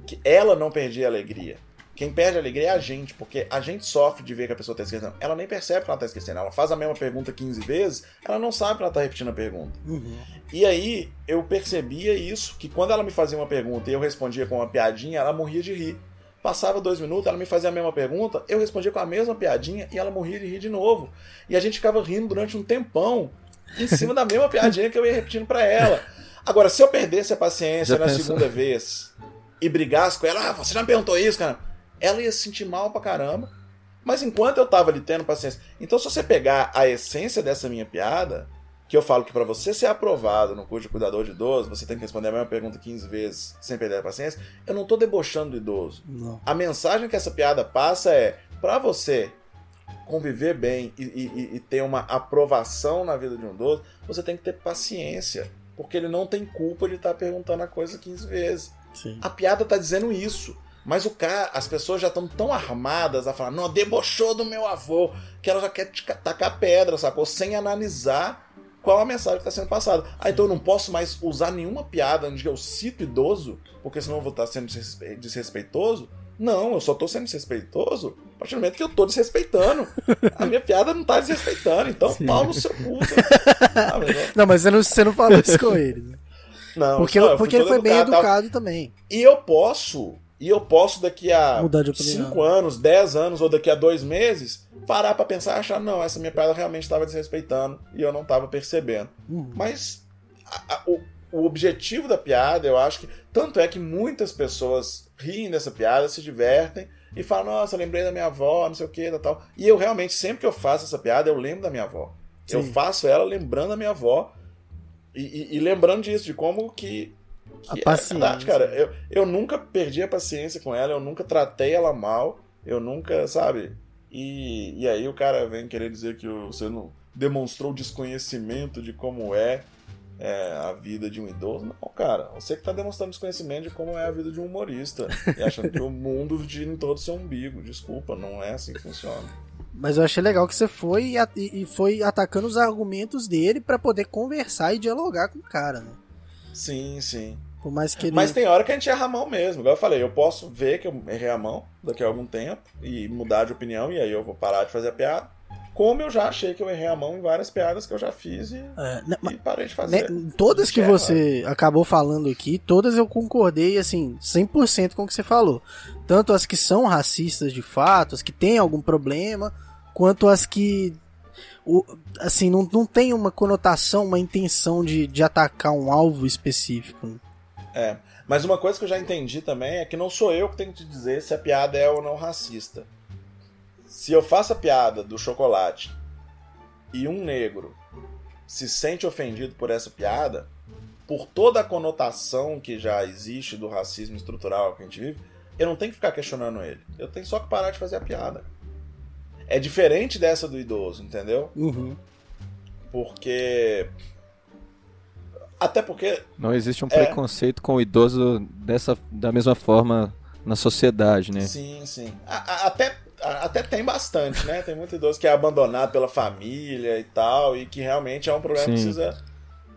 que ela não perdia a alegria. Quem perde a alegria é a gente, porque a gente sofre de ver que a pessoa está esquecendo. Ela nem percebe que ela está esquecendo. Ela faz a mesma pergunta 15 vezes, ela não sabe que ela está repetindo a pergunta. Uhum. E aí eu percebia isso, que quando ela me fazia uma pergunta e eu respondia com uma piadinha, ela morria de rir. Passava dois minutos, ela me fazia a mesma pergunta, eu respondia com a mesma piadinha e ela morria de rir de novo. E a gente ficava rindo durante um tempão em cima da mesma piadinha que eu ia repetindo para ela. Agora, se eu perdesse a paciência Já na pensou? segunda vez e brigasse com ela, ah, você já me perguntou isso, cara? Ela ia se sentir mal pra caramba. Mas enquanto eu tava ali tendo paciência. Então, se você pegar a essência dessa minha piada, que eu falo que para você ser aprovado no curso de cuidador de idoso, você tem que responder a mesma pergunta 15 vezes sem perder a paciência, eu não tô debochando do idoso. Não. A mensagem que essa piada passa é: para você conviver bem e, e- e ter uma aprovação na vida de um idoso, você tem que ter paciência. Porque ele não tem culpa de estar perguntando a coisa 15 vezes. Sim. A piada tá dizendo isso. Mas o cara, as pessoas já estão tão armadas a falar, não, debochou do meu avô, que ela já quer te ca- tacar pedra, sacou? Sem analisar qual a mensagem que está sendo passada. Ah, então eu não posso mais usar nenhuma piada onde eu cito idoso, porque senão eu vou estar sendo desrespe- desrespeitoso? Não, eu só tô sendo desrespeitoso a partir do momento que eu tô desrespeitando. A minha piada não tá desrespeitando, então pau no seu cu. Ah, mas eu- Não, mas você não, você não falou isso com ele. né? Não, Porque, não, porque ele foi bem educado, tal. educado também. E eu posso, e eu posso daqui a Mudar de opinião. 5 anos, 10 anos ou daqui a dois meses, parar pra pensar e achar, não, essa minha piada realmente estava desrespeitando e eu não estava percebendo. Uhum. Mas a- a- o, o objetivo da piada, eu acho que. Tanto é que muitas pessoas riem dessa piada, se divertem e falam, nossa, lembrei da minha avó, não sei o que, tal, tal. E eu realmente, sempre que eu faço essa piada, eu lembro da minha avó. Eu Sim. faço ela lembrando da minha avó e, e- e lembrando disso, de como que. A é paciência. verdade, cara. Eu, eu nunca perdi a paciência com ela, eu nunca tratei ela mal, eu nunca, sabe? E, e aí o cara vem querer dizer que você não demonstrou desconhecimento de como é, é, a vida de um idoso. Não, cara, você que tá demonstrando desconhecimento de como é a vida de um humorista. e achando que o mundo gira em todo seu umbigo. Desculpa, não é assim que funciona. Mas eu achei legal que você foi e, e- e foi atacando os argumentos dele pra poder conversar e dialogar com o cara, né? Sim, sim. Por mais que ele. Mas tem hora que a gente erra a mão mesmo. Igual eu falei, eu posso ver que eu errei a mão daqui a algum tempo e mudar de opinião, e aí eu vou parar de fazer a piada. Como eu já achei que eu errei a mão em várias piadas que eu já fiz e, É, né, e parei de fazer. né, todas que você acabou falando aqui, todas eu concordei, assim, 100% com o que você falou. Tanto as que são racistas de fato, as que têm algum problema, quanto as que. o- assim, não, não tem uma conotação, uma intenção de, de atacar um alvo específico. É. Mas uma coisa que eu já entendi também é que não sou eu que tenho que te dizer se a piada é ou não racista. Se eu faço a piada do chocolate e um negro se sente ofendido por essa piada, por toda a conotação que já existe do racismo estrutural que a gente vive, eu não tenho que ficar questionando ele. Eu tenho só que parar de fazer a piada. É diferente dessa do idoso, entendeu? Uhum. Porque. Até porque Não existe um É. preconceito com o idoso dessa, da mesma forma na sociedade, né? Sim, sim. A- a- até, a- até tem bastante, né? Tem muito idoso que é abandonado pela família e tal, e que realmente é um problema que Sim. precisa,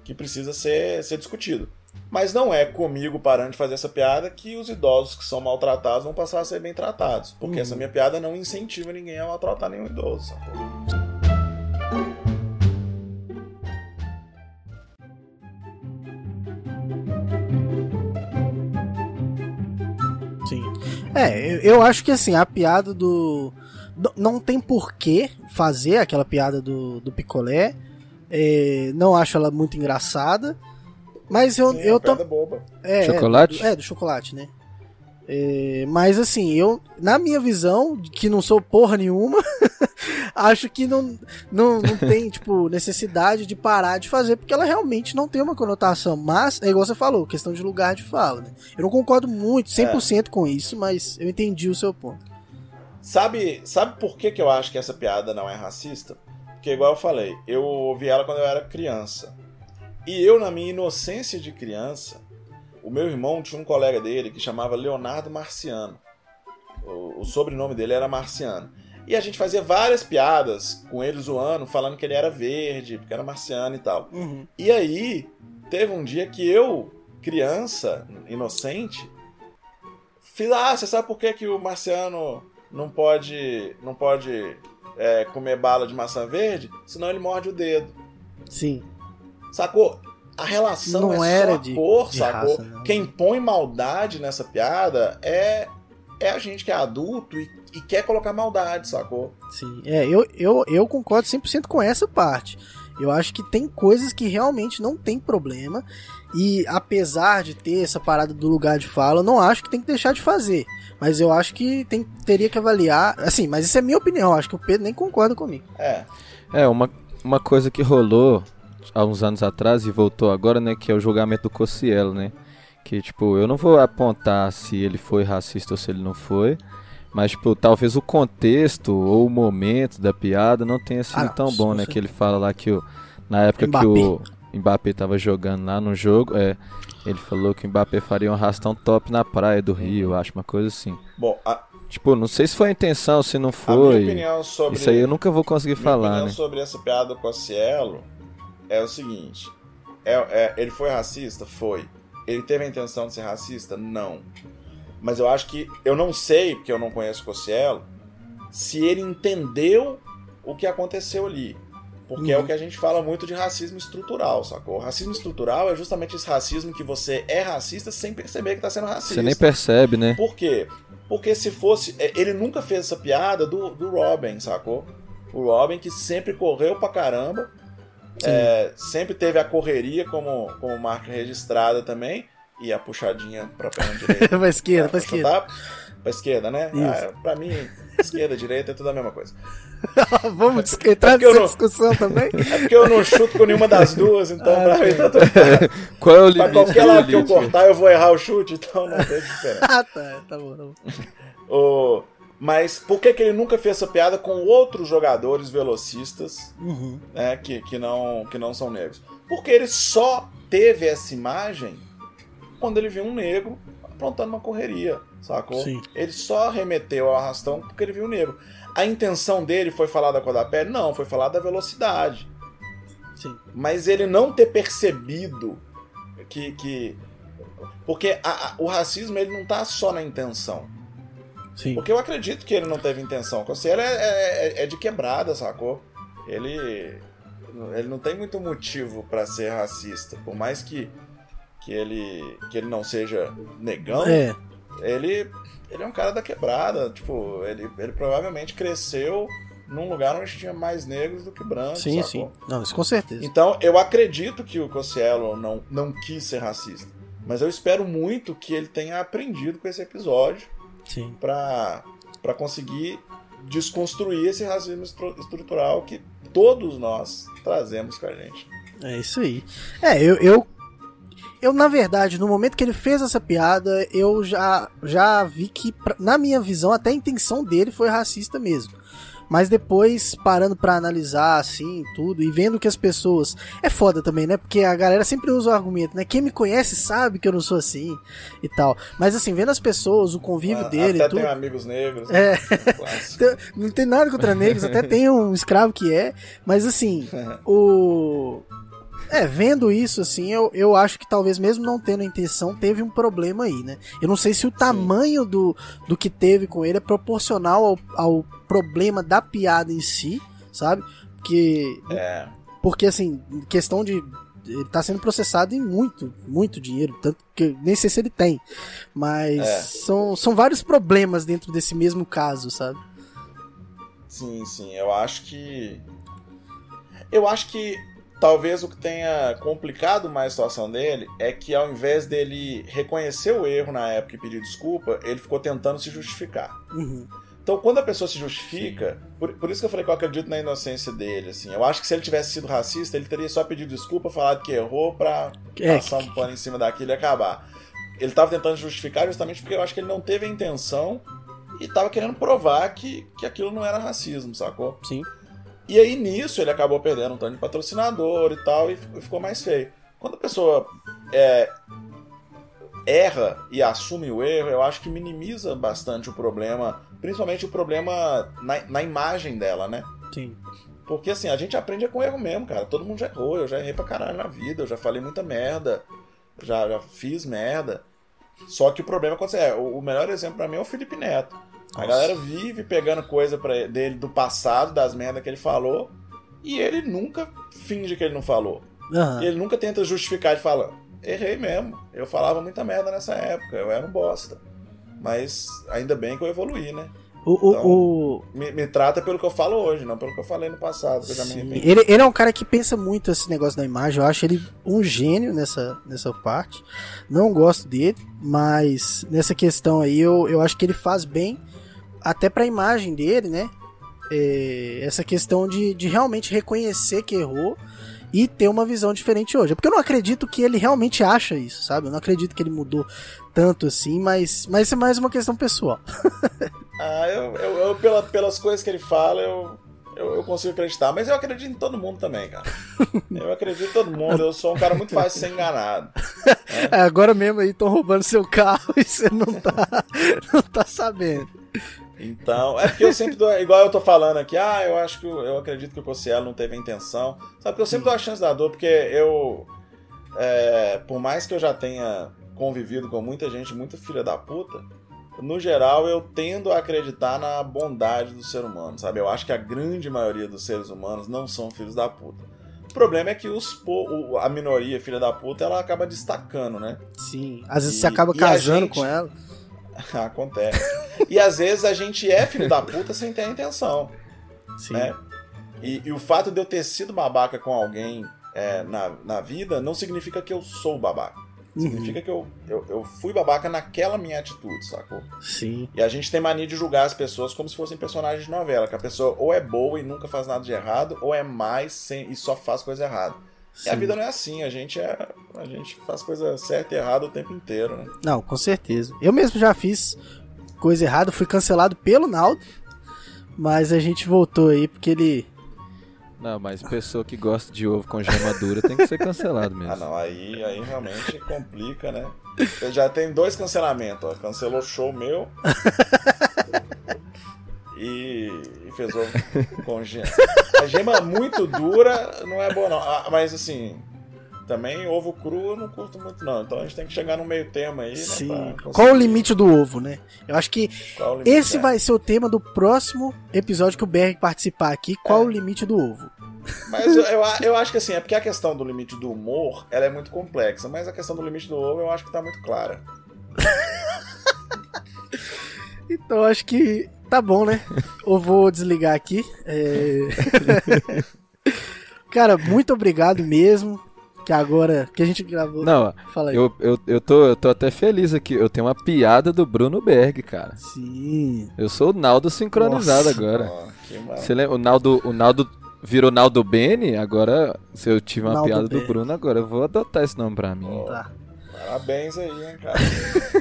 que precisa ser, ser discutido. Mas não é comigo parando de fazer essa piada que os idosos que são maltratados vão passar a ser bem tratados. Porque Uhum. essa minha piada não incentiva ninguém a maltratar nenhum idoso. sacou? É, eu, eu acho que assim, a piada do. Não tem porquê fazer aquela piada do, do picolé. É, não acho ela muito engraçada. Mas eu, Sim, eu tô. piada boba. É, Chocolate? É, do, é, do chocolate, né? É, mas assim, eu, na minha visão, de que não sou porra nenhuma, acho que não, não, não tem, tipo, necessidade de parar de fazer, porque ela realmente não tem uma conotação. Mas, é igual você falou, questão de lugar de fala, né? Eu não concordo muito, 100% com isso, mas eu entendi o seu ponto. Sabe, sabe por que, que eu acho que essa piada não é racista? Porque, igual eu falei, eu ouvi ela quando eu era criança. E eu, na minha inocência de criança, o meu irmão tinha um colega dele que chamava Leonardo Marciano. O, o sobrenome dele era Marciano. E a gente fazia várias piadas com ele zoando, falando que ele era verde, porque era marciano e tal. Uhum. E aí, teve um dia que eu, criança, inocente, fiz, ah, você sabe por que, que o marciano não pode, não pode é, comer bala de maçã verde? Senão ele morde o dedo. Sim. Sacou? A relação Não é era só de- a cor, de sacou? raça. Quem põe maldade nessa piada é, é a gente que é adulto e, e quer colocar maldade, sacou? Sim, é, eu, eu, eu concordo 100% com essa parte. Eu acho que tem coisas que realmente não tem problema. E apesar de ter essa parada do lugar de fala, eu não acho que tem que deixar de fazer. Mas eu acho que tem, teria que avaliar. Assim, mas isso é minha opinião. Acho que o Pedro nem concorda comigo. É. É, uma, uma coisa que rolou há uns anos atrás e voltou agora, né, que é o julgamento do Cossielo, né? Que, tipo, eu não vou apontar se ele foi racista ou se ele não foi, mas, tipo, talvez o contexto ou o momento da piada não tenha sido Ah, não, tão bom, com né? Que ele fala lá que o, na época que o Mbappé tava jogando lá no jogo, é, ele falou que o Mbappé faria um arrastão top na praia do Rio, acho, uma coisa assim. Bom, a, Tipo, não sei se foi a intenção, se não a minha foi. opinião sobre. Isso aí eu nunca vou conseguir Minha falar, opinião né? sobre essa piada do Cossielo é o seguinte: é, é- ele foi racista? Foi. Ele teve a intenção de ser racista? Não. Mas eu acho que. Eu não sei, porque eu não conheço o Cossielo, se ele entendeu o que aconteceu ali. Porque é Uhum. o que a gente fala muito de racismo estrutural, sacou? O racismo estrutural é justamente esse racismo que você é racista sem perceber que tá sendo racista. Você nem percebe, né? Por quê? Porque se fosse. é, Ele nunca fez essa piada do, do Robin, sacou? O Robin que sempre correu pra caramba. é, sempre teve a correria como, como marca registrada também. E a puxadinha pra perna direita. pra esquerda, pra Pra esquerda. chutar Pra esquerda, né? Isso. Ah, pra mim, esquerda, direita é tudo a mesma coisa. Vamos dis- entrar nessa não- discussão também? É porque eu não chuto com nenhuma das duas, então Ah, pra mim tá. tudo. Qual é o Pra limite? qualquer Qual é o lado que eu cortar, eu vou errar o chute, então não tem diferença. ah, tá. Tá bom, tá bom. O- Mas por que, que ele nunca fez essa piada com outros jogadores velocistas Uhum. né, que, que, não, que não são negros? Porque ele só teve essa imagem quando ele viu um negro aprontando uma correria, sacou? Sim. Ele só remeteu ao arrastão porque ele viu um negro. A intenção dele foi falar da cor da pele? Não, foi falar da velocidade. Sim. Mas ele não ter percebido que. que porque a- a- o racismo ele não tá só na intenção. Sim. Porque eu acredito que ele não teve intenção. O Cossielo é, é- é de quebrada, sacou? Ele. Ele não tem muito motivo pra ser racista. Por mais que, que, ele, que ele não seja negão, É, ele, ele é um cara da quebrada. Tipo, ele, ele provavelmente cresceu num lugar onde tinha mais negros do que brancos. sim, sacou? sim. Não, isso com certeza. Então, eu acredito que o Cossielo não, não quis ser racista. Mas eu espero muito que ele tenha aprendido com esse episódio Sim. para para conseguir desconstruir esse racismo estru- estrutural que todos nós trazemos com a gente. É isso aí. É, eu, eu, eu, na verdade, no momento que ele fez essa piada, eu já, já vi que, na minha visão, até a intenção dele foi racista mesmo. Mas depois, parando pra analisar, assim, tudo, e vendo que as pessoas. É foda também, né? Porque a galera sempre usa o argumento, né? Quem me conhece sabe que eu não sou assim e tal. Mas, assim, vendo as pessoas, o convívio Ah, dele Até tudo. tenho amigos negros. É. né? Clássico. Então, Não tem nada contra negros, até tem um escravo que é, mas assim, o. É, vendo isso, assim, eu, eu acho que talvez mesmo não tendo a intenção, teve um problema aí, né? Eu não sei se o tamanho do, do que teve com ele é proporcional ao, ao problema da piada em si, sabe? Porque É. porque, assim, questão de Ele tá sendo processado em muito, muito dinheiro, tanto que nem sei se ele tem. Mas É. são, são vários problemas dentro desse mesmo caso, sabe? Sim, sim. Eu acho que. Eu acho que talvez o que tenha complicado mais a situação dele é que ao invés dele reconhecer o erro na época e pedir desculpa, ele ficou tentando se justificar. Uhum. Então, quando a pessoa se justifica, por, por isso que eu falei que eu acredito na inocência dele, assim. Eu acho que se ele tivesse sido racista, ele teria só pedido desculpa, falado que errou pra É, passar um pano em cima daquilo e acabar. Ele tava tentando justificar justamente porque eu acho que ele não teve a intenção e tava querendo provar que, que aquilo não era racismo, sacou? Sim. E aí nisso ele acabou perdendo um tanto de patrocinador e tal, e ficou- mais feio. Quando a pessoa é, erra e assume o erro, eu acho que minimiza bastante o problema, principalmente o problema na, na imagem dela, né? Sim. Porque assim, a gente aprende com erro mesmo, cara. Todo mundo já errou, eu já errei pra caralho na vida, eu já falei muita merda, já, já fiz merda. Só que o problema é quando você é. O melhor exemplo pra mim é o Felipe Neto. A Nossa. galera vive pegando coisa pra, dele do passado, das merdas que ele falou, e ele nunca finge que ele não falou. Aham. E ele nunca tenta justificar de falar, errei mesmo. Eu falava muita merda nessa época, eu era um bosta. Mas ainda bem que eu evoluí, né? O, o, Então- o- Me, me trata pelo que eu falo hoje, não pelo que eu falei no passado. Ele, ele é um cara que pensa muito esse negócio da imagem. Eu acho ele um gênio nessa, nessa parte. Não gosto dele, mas nessa questão aí eu, eu acho que ele faz bem, até pra imagem dele, né? É, essa questão de, de realmente reconhecer que errou e ter uma visão diferente hoje. Porque eu não acredito que ele realmente acha isso, sabe? Eu não acredito que ele mudou tanto assim, mas, mas isso é mais uma questão pessoal. Ah, eu, eu, eu- pela- pelas coisas que ele fala, eu, eu, eu consigo acreditar. Mas eu acredito em todo mundo também, cara. Eu acredito em todo mundo. Eu sou um cara muito fácil de ser enganado. É, agora mesmo aí estão roubando seu carro e você não tá, não tá sabendo. Então, é porque eu sempre dou. Igual eu tô falando aqui, ah, eu acho que. Eu acredito que o Cossielo não teve a intenção. Sabe, porque eu sempre dou a chance da dor, porque eu. é, por mais que eu já tenha convivido com muita gente, muito filha da puta, no geral eu tendo a acreditar na bondade do ser humano, sabe? Eu acho que a grande maioria dos seres humanos não são filhos da puta. O problema é que os, a minoria filha da puta ela acaba destacando, né? Sim, às vezes E- você acaba casando gente- com ela. Acontece. E às vezes a gente é filho da puta sem ter a intenção. Sim. né? E, e o fato de eu ter sido babaca com alguém é, na, na vida não significa que eu sou babaca. Uhum. Significa que eu, eu, eu fui babaca naquela minha atitude, sacou? Sim. E a gente tem mania de julgar as pessoas como se fossem personagens de novela, que a pessoa ou é boa e nunca faz nada de errado, ou é mais sem, e só faz coisa errada. E a sim. vida não é assim, a gente é. A gente faz coisa certa e errada o tempo inteiro, né? Não, com certeza. Eu mesmo já fiz coisa errada, fui cancelado pelo Naldo, mas a gente voltou aí porque ele. Não, mas pessoa que gosta de ovo com gema dura tem que ser cancelado mesmo. Ah não, aí, aí realmente complica, né? Eu já tenho dois cancelamentos, ó. Cancelou o show meu. e, e fez ovo com gema. A gema muito dura não é boa, não. Ah, mas assim, também ovo cru eu não curto muito, não. Então a gente tem que chegar no meio termo aí, né? Sim. pra Qual o limite do ovo, né? Eu acho que esse é. vai ser o tema do próximo episódio que o Berg participar aqui. Qual É. o limite do ovo? Mas eu, eu, eu acho que assim, é porque a questão do limite do humor ela é muito complexa, mas a questão do limite do ovo eu acho que tá muito clara. Então acho que tá bom, né? Eu vou desligar aqui. É... Cara, muito obrigado mesmo. Que agora que a gente gravou. Não, Fala aí. eu, eu, eu, tô, eu tô até feliz aqui. Eu tenho uma piada do Bruno Berg, cara. Sim. Eu sou o Naldo sincronizado Nossa. agora. Mar- Você lembra? O Naldo, o Naldo virou Naldo Bene, agora se eu tive uma Naldo piada Bene. do Bruno, agora eu vou adotar esse nome pra mim. Tá. Parabéns aí, hein, cara.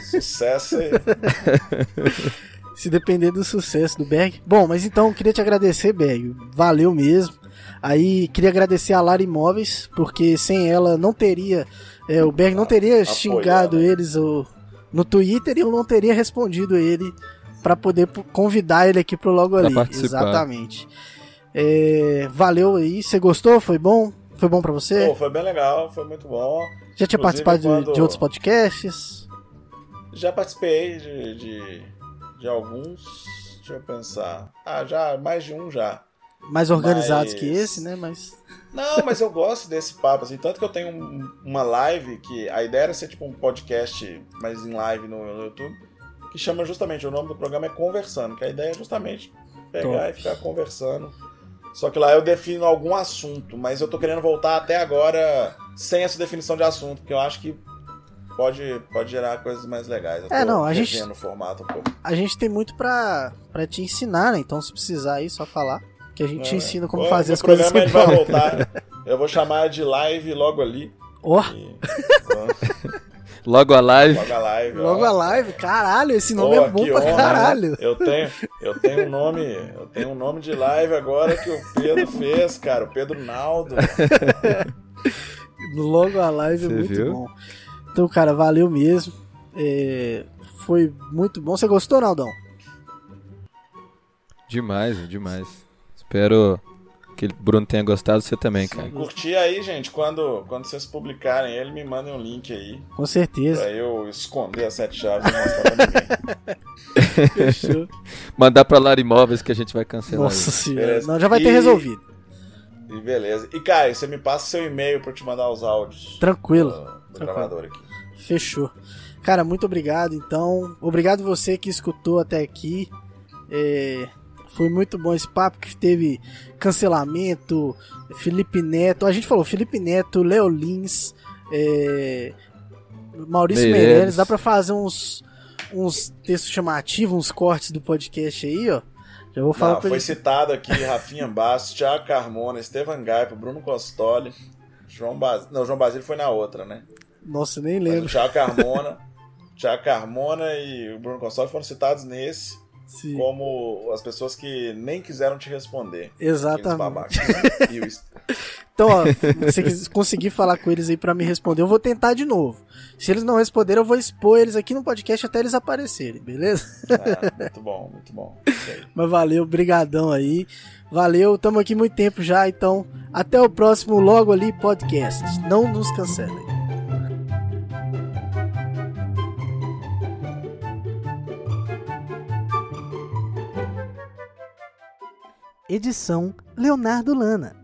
Sucesso aí. Se depender do sucesso do Berg. Bom, mas então eu queria te agradecer, Berg. Valeu mesmo. Aí queria agradecer a Lara Imóveis, porque sem ela não teria. é, o Berg não teria Apoiando, xingado né? eles o- no Twitter e eu não teria respondido ele pra poder convidar ele aqui pro Logo Pra Ali. participar. Exatamente. É, valeu aí. Você gostou? Foi bom? Foi bom pra você? Pô, foi bem legal, foi muito bom. Já tinha inclusive, participado de- quando- de outros podcasts? Já participei de, de, de alguns. Deixa eu pensar. Ah, já, mais de um já. Mais organizados Mas- que esse, né? Mas. Não, mas eu gosto desse papo, assim, tanto que eu tenho um- uma live que a ideia era ser tipo um podcast, mas em live no, no YouTube, que chama justamente, o nome do programa é Conversando, que a ideia é justamente pegar Top. e ficar conversando. Só que lá eu defino algum assunto, mas eu tô querendo voltar até agora sem essa definição de assunto, porque eu acho que pode, pode gerar coisas mais legais. Eu É, não, a gente- o formato um pouco. A gente tem muito pra, pra te ensinar, né? Então, se precisar aí, só falar. Que a gente te É, ensina como o- fazer o as coisas. programa ele vai voltar. Eu vou chamar de live logo ali. Ó, E... Logo a live. Logo a live. ó. logo a live. Caralho, esse nome Pô, é bom pra honra, né? caralho. Eu tenho, eu tenho um nome, eu tenho um nome de live agora que o Pedro fez, cara, o Pedro Naldo. Logo a live é muito viu? bom. Então, cara, valeu mesmo. É, foi muito bom. Você gostou, Naldão? Demais, demais. Espero que o Bruno tenha gostado, você também, cara. Curti aí, gente, quando, quando vocês publicarem ele, me mandem um link aí Com certeza. pra eu esconder as sete chaves e mostrar pra ninguém. Fechou. Mandar pra Lar Imóveis que a gente vai cancelar. Nossa isso. senhora. Beleza. Não, já vai ter E- resolvido. E beleza. E Caio, você me passa seu e-mail pra eu te mandar os áudios Tranquilo. do, do gravador aqui. Fechou. Cara, muito obrigado. Então, obrigado você que escutou até aqui. É, foi muito bom esse papo que teve cancelamento, Felipe Neto. A gente falou Felipe Neto, Léo Lins, é, Maurício. Meirelles. Dá pra fazer uns, uns textos chamativos, uns cortes do podcast aí, ó. Já vou falar Não, foi gente. citado aqui Rafinha Bastos, Thiago Carmona, Estevan Gaipa, Bruno Costoli, João Basílio. Não, João Basílio foi na outra, né? Nossa, nem Mas o lembro. Thiago Carmona, Thiago Carmona e o Bruno Costoli foram citados nesse Sim, como as pessoas que nem quiseram te responder. Exatamente. o Então, ó, se conseguir falar com eles aí pra me responder, eu vou tentar de novo. Se eles não responderem, eu vou expor eles aqui no podcast até eles aparecerem, beleza? Ah, muito bom, muito bom. Mas valeu, brigadão aí. Valeu, tamo aqui muito tempo já, então até o próximo Logo Ali Podcast. Não nos cancelem. Edição Leonardo Lana.